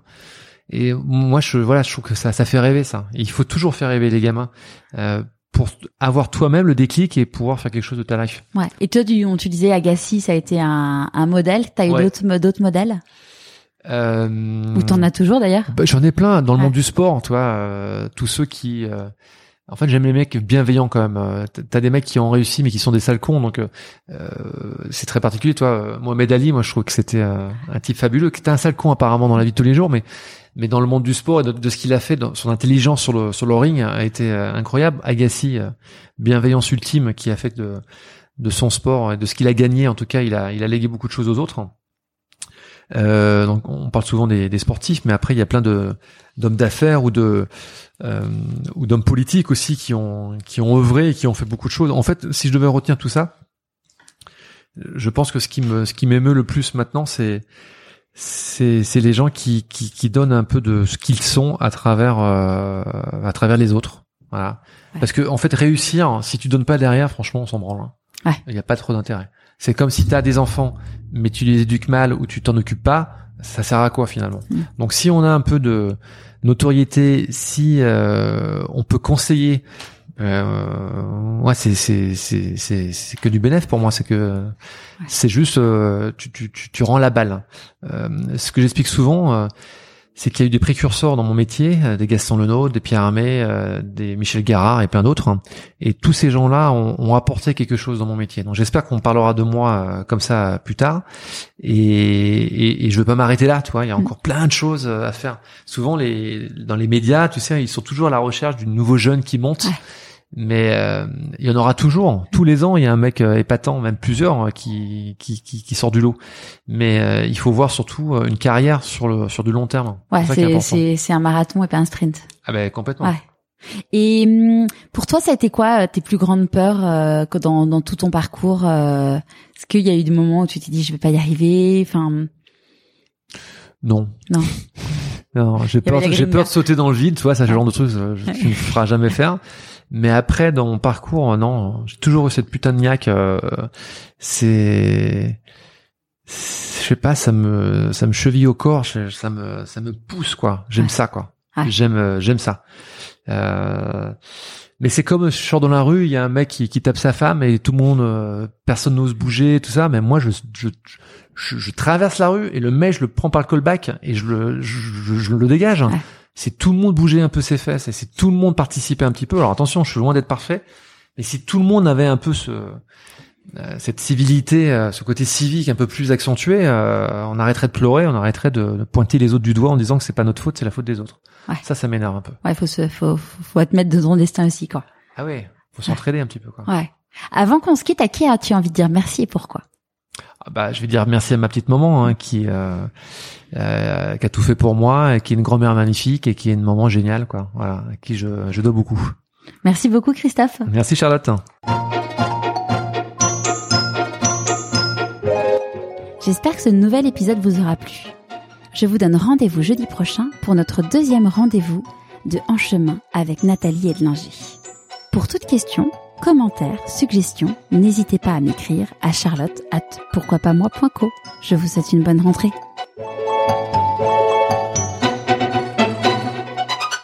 [SPEAKER 2] et moi je voilà je trouve que ça ça fait rêver ça. il faut toujours faire rêver les gamins. Euh, pour avoir toi-même le déclic et pouvoir faire quelque chose de ta life.
[SPEAKER 1] Ouais. Et toi, tu, tu disais Agassi, ça a été un, un modèle. T'as eu d'autres d'autres modèles? Euh, Ou t'en as toujours d'ailleurs?
[SPEAKER 2] Bah, J'en ai plein dans le monde du sport, toi. Euh, tous ceux qui. Euh, en fait, j'aime les mecs bienveillants quand même. Euh, t'as des mecs qui ont réussi mais qui sont des sales cons, donc euh, c'est très particulier. Toi, Mohamed Ali, moi, je trouve que c'était un type fabuleux. Qui était un sale con apparemment dans la vie de tous les jours, mais mais dans le monde du sport et de, ce qu'il a fait, son intelligence sur le sur le ring a été euh, incroyable. Agassi, euh, bienveillance ultime, qui a fait de de son sport et de ce qu'il a gagné, en tout cas, il a il a légué beaucoup de choses aux autres. Euh, donc on parle souvent des, des, sportifs, mais après il y a plein de d'hommes d'affaires ou de euh, ou d'hommes politiques aussi qui ont qui ont œuvré et qui ont fait beaucoup de choses. En fait, si je devais retenir tout ça, je pense que ce qui me ce qui m'émeut le plus maintenant, c'est c'est c'est les gens qui, qui qui donnent un peu de ce qu'ils sont à travers euh, à travers les autres. Voilà. Parce que en fait réussir si tu donnes pas derrière franchement on s'en branle hein. il n'y a pas trop d'intérêt c'est comme si tu as des enfants mais tu les éduques mal ou tu t'en occupes pas ça sert à quoi finalement mm. donc si on a un peu de notoriété si euh, on peut conseiller euh, ouais, c'est c'est c'est c'est que du bénéfice pour moi. C'est que c'est juste euh, tu, tu tu tu rends la balle. Euh, ce que j'explique souvent, euh, c'est qu'il y a eu des précurseurs dans mon métier, euh, des Gaston Lenôtre, des Pierre Armé, euh, des Michel Garard et plein d'autres. hein. Et tous ces gens-là ont, ont apporté quelque chose dans mon métier. Donc j'espère qu'on parlera de moi euh, comme ça plus tard. Et, et, et je veux pas m'arrêter là, tu vois. Il y a encore plein de choses euh, à faire. Souvent, les dans les médias, tu sais, ils sont toujours à la recherche d'une nouveau jeune qui monte.
[SPEAKER 1] Ouais.
[SPEAKER 2] Mais euh, il y en aura toujours. Tous les ans, il y a un mec euh, épatant, même plusieurs, euh, qui, qui, qui, qui sort du lot. Mais euh, il faut voir surtout euh, une carrière sur le sur du long terme.
[SPEAKER 1] Ouais, c'est c'est c'est un marathon et pas un sprint.
[SPEAKER 2] Ah ben complètement.
[SPEAKER 1] Ouais. Et hum, pour toi, ça a été quoi euh, tes plus grandes peurs euh, que dans dans tout ton parcours Est-ce qu'il y a eu des moments où tu t'es dit je vais pas y arriver Enfin,
[SPEAKER 2] Non.
[SPEAKER 1] Non. <laughs>
[SPEAKER 2] non, j'ai peur, j'ai peur de sauter dans le vide, tu vois, ça,
[SPEAKER 1] Ouais.
[SPEAKER 2] genre de truc que tu ne feras jamais faire. <laughs> Mais après, dans mon parcours, euh, non, j'ai toujours eu cette putain de niaque. euh, c'est, je sais pas, ça me, ça me cheville au corps, ça me, ça me pousse quoi. J'aime
[SPEAKER 1] Ouais.
[SPEAKER 2] ça quoi.
[SPEAKER 1] Ouais.
[SPEAKER 2] J'aime, euh, j'aime ça. Euh, mais c'est comme je sors dans la rue, il y a un mec qui, qui tape sa femme et tout le monde, euh, personne n'ose bouger, tout ça. Mais moi, je, je, je, je traverse la rue et le mec, je le prends par le callback et je le, je, je- je le dégage.
[SPEAKER 1] Ouais.
[SPEAKER 2] C'est tout le monde bouger un peu ses fesses et c'est tout le monde participer un petit peu. Alors attention, je suis loin d'être parfait, mais si tout le monde avait un peu ce, euh, cette civilité, euh, ce côté civique un peu plus accentué, euh, on arrêterait de pleurer, on arrêterait de, pointer les autres du doigt en disant que c'est pas notre faute, c'est la faute des autres.
[SPEAKER 1] Ouais.
[SPEAKER 2] Ça, ça m'énerve un peu.
[SPEAKER 1] ouais, faut se faut faut admettre de ton destin aussi quoi.
[SPEAKER 2] Ah ouais, faut s'entraider un petit peu quoi.
[SPEAKER 1] Ouais. Avant qu'on se quitte, à qui as-tu envie de dire merci et pourquoi?
[SPEAKER 2] Bah, je vais dire merci à ma petite maman hein, qui euh, euh, qui a tout fait pour moi, et qui est une grand-mère magnifique et qui est une maman géniale quoi. Voilà, à qui je, je dois beaucoup.
[SPEAKER 1] Merci beaucoup Christophe.
[SPEAKER 2] Merci Charlotte.
[SPEAKER 1] J'espère que ce nouvel épisode vous aura plu. Je vous donne rendez-vous jeudi prochain pour notre deuxième rendez-vous de En chemin avec Nathalie Edlinger. Pour toute question, commentaires, suggestions, n'hésitez pas à m'écrire à charlotte at pourquoi pas moi.co. Je vous souhaite une bonne rentrée.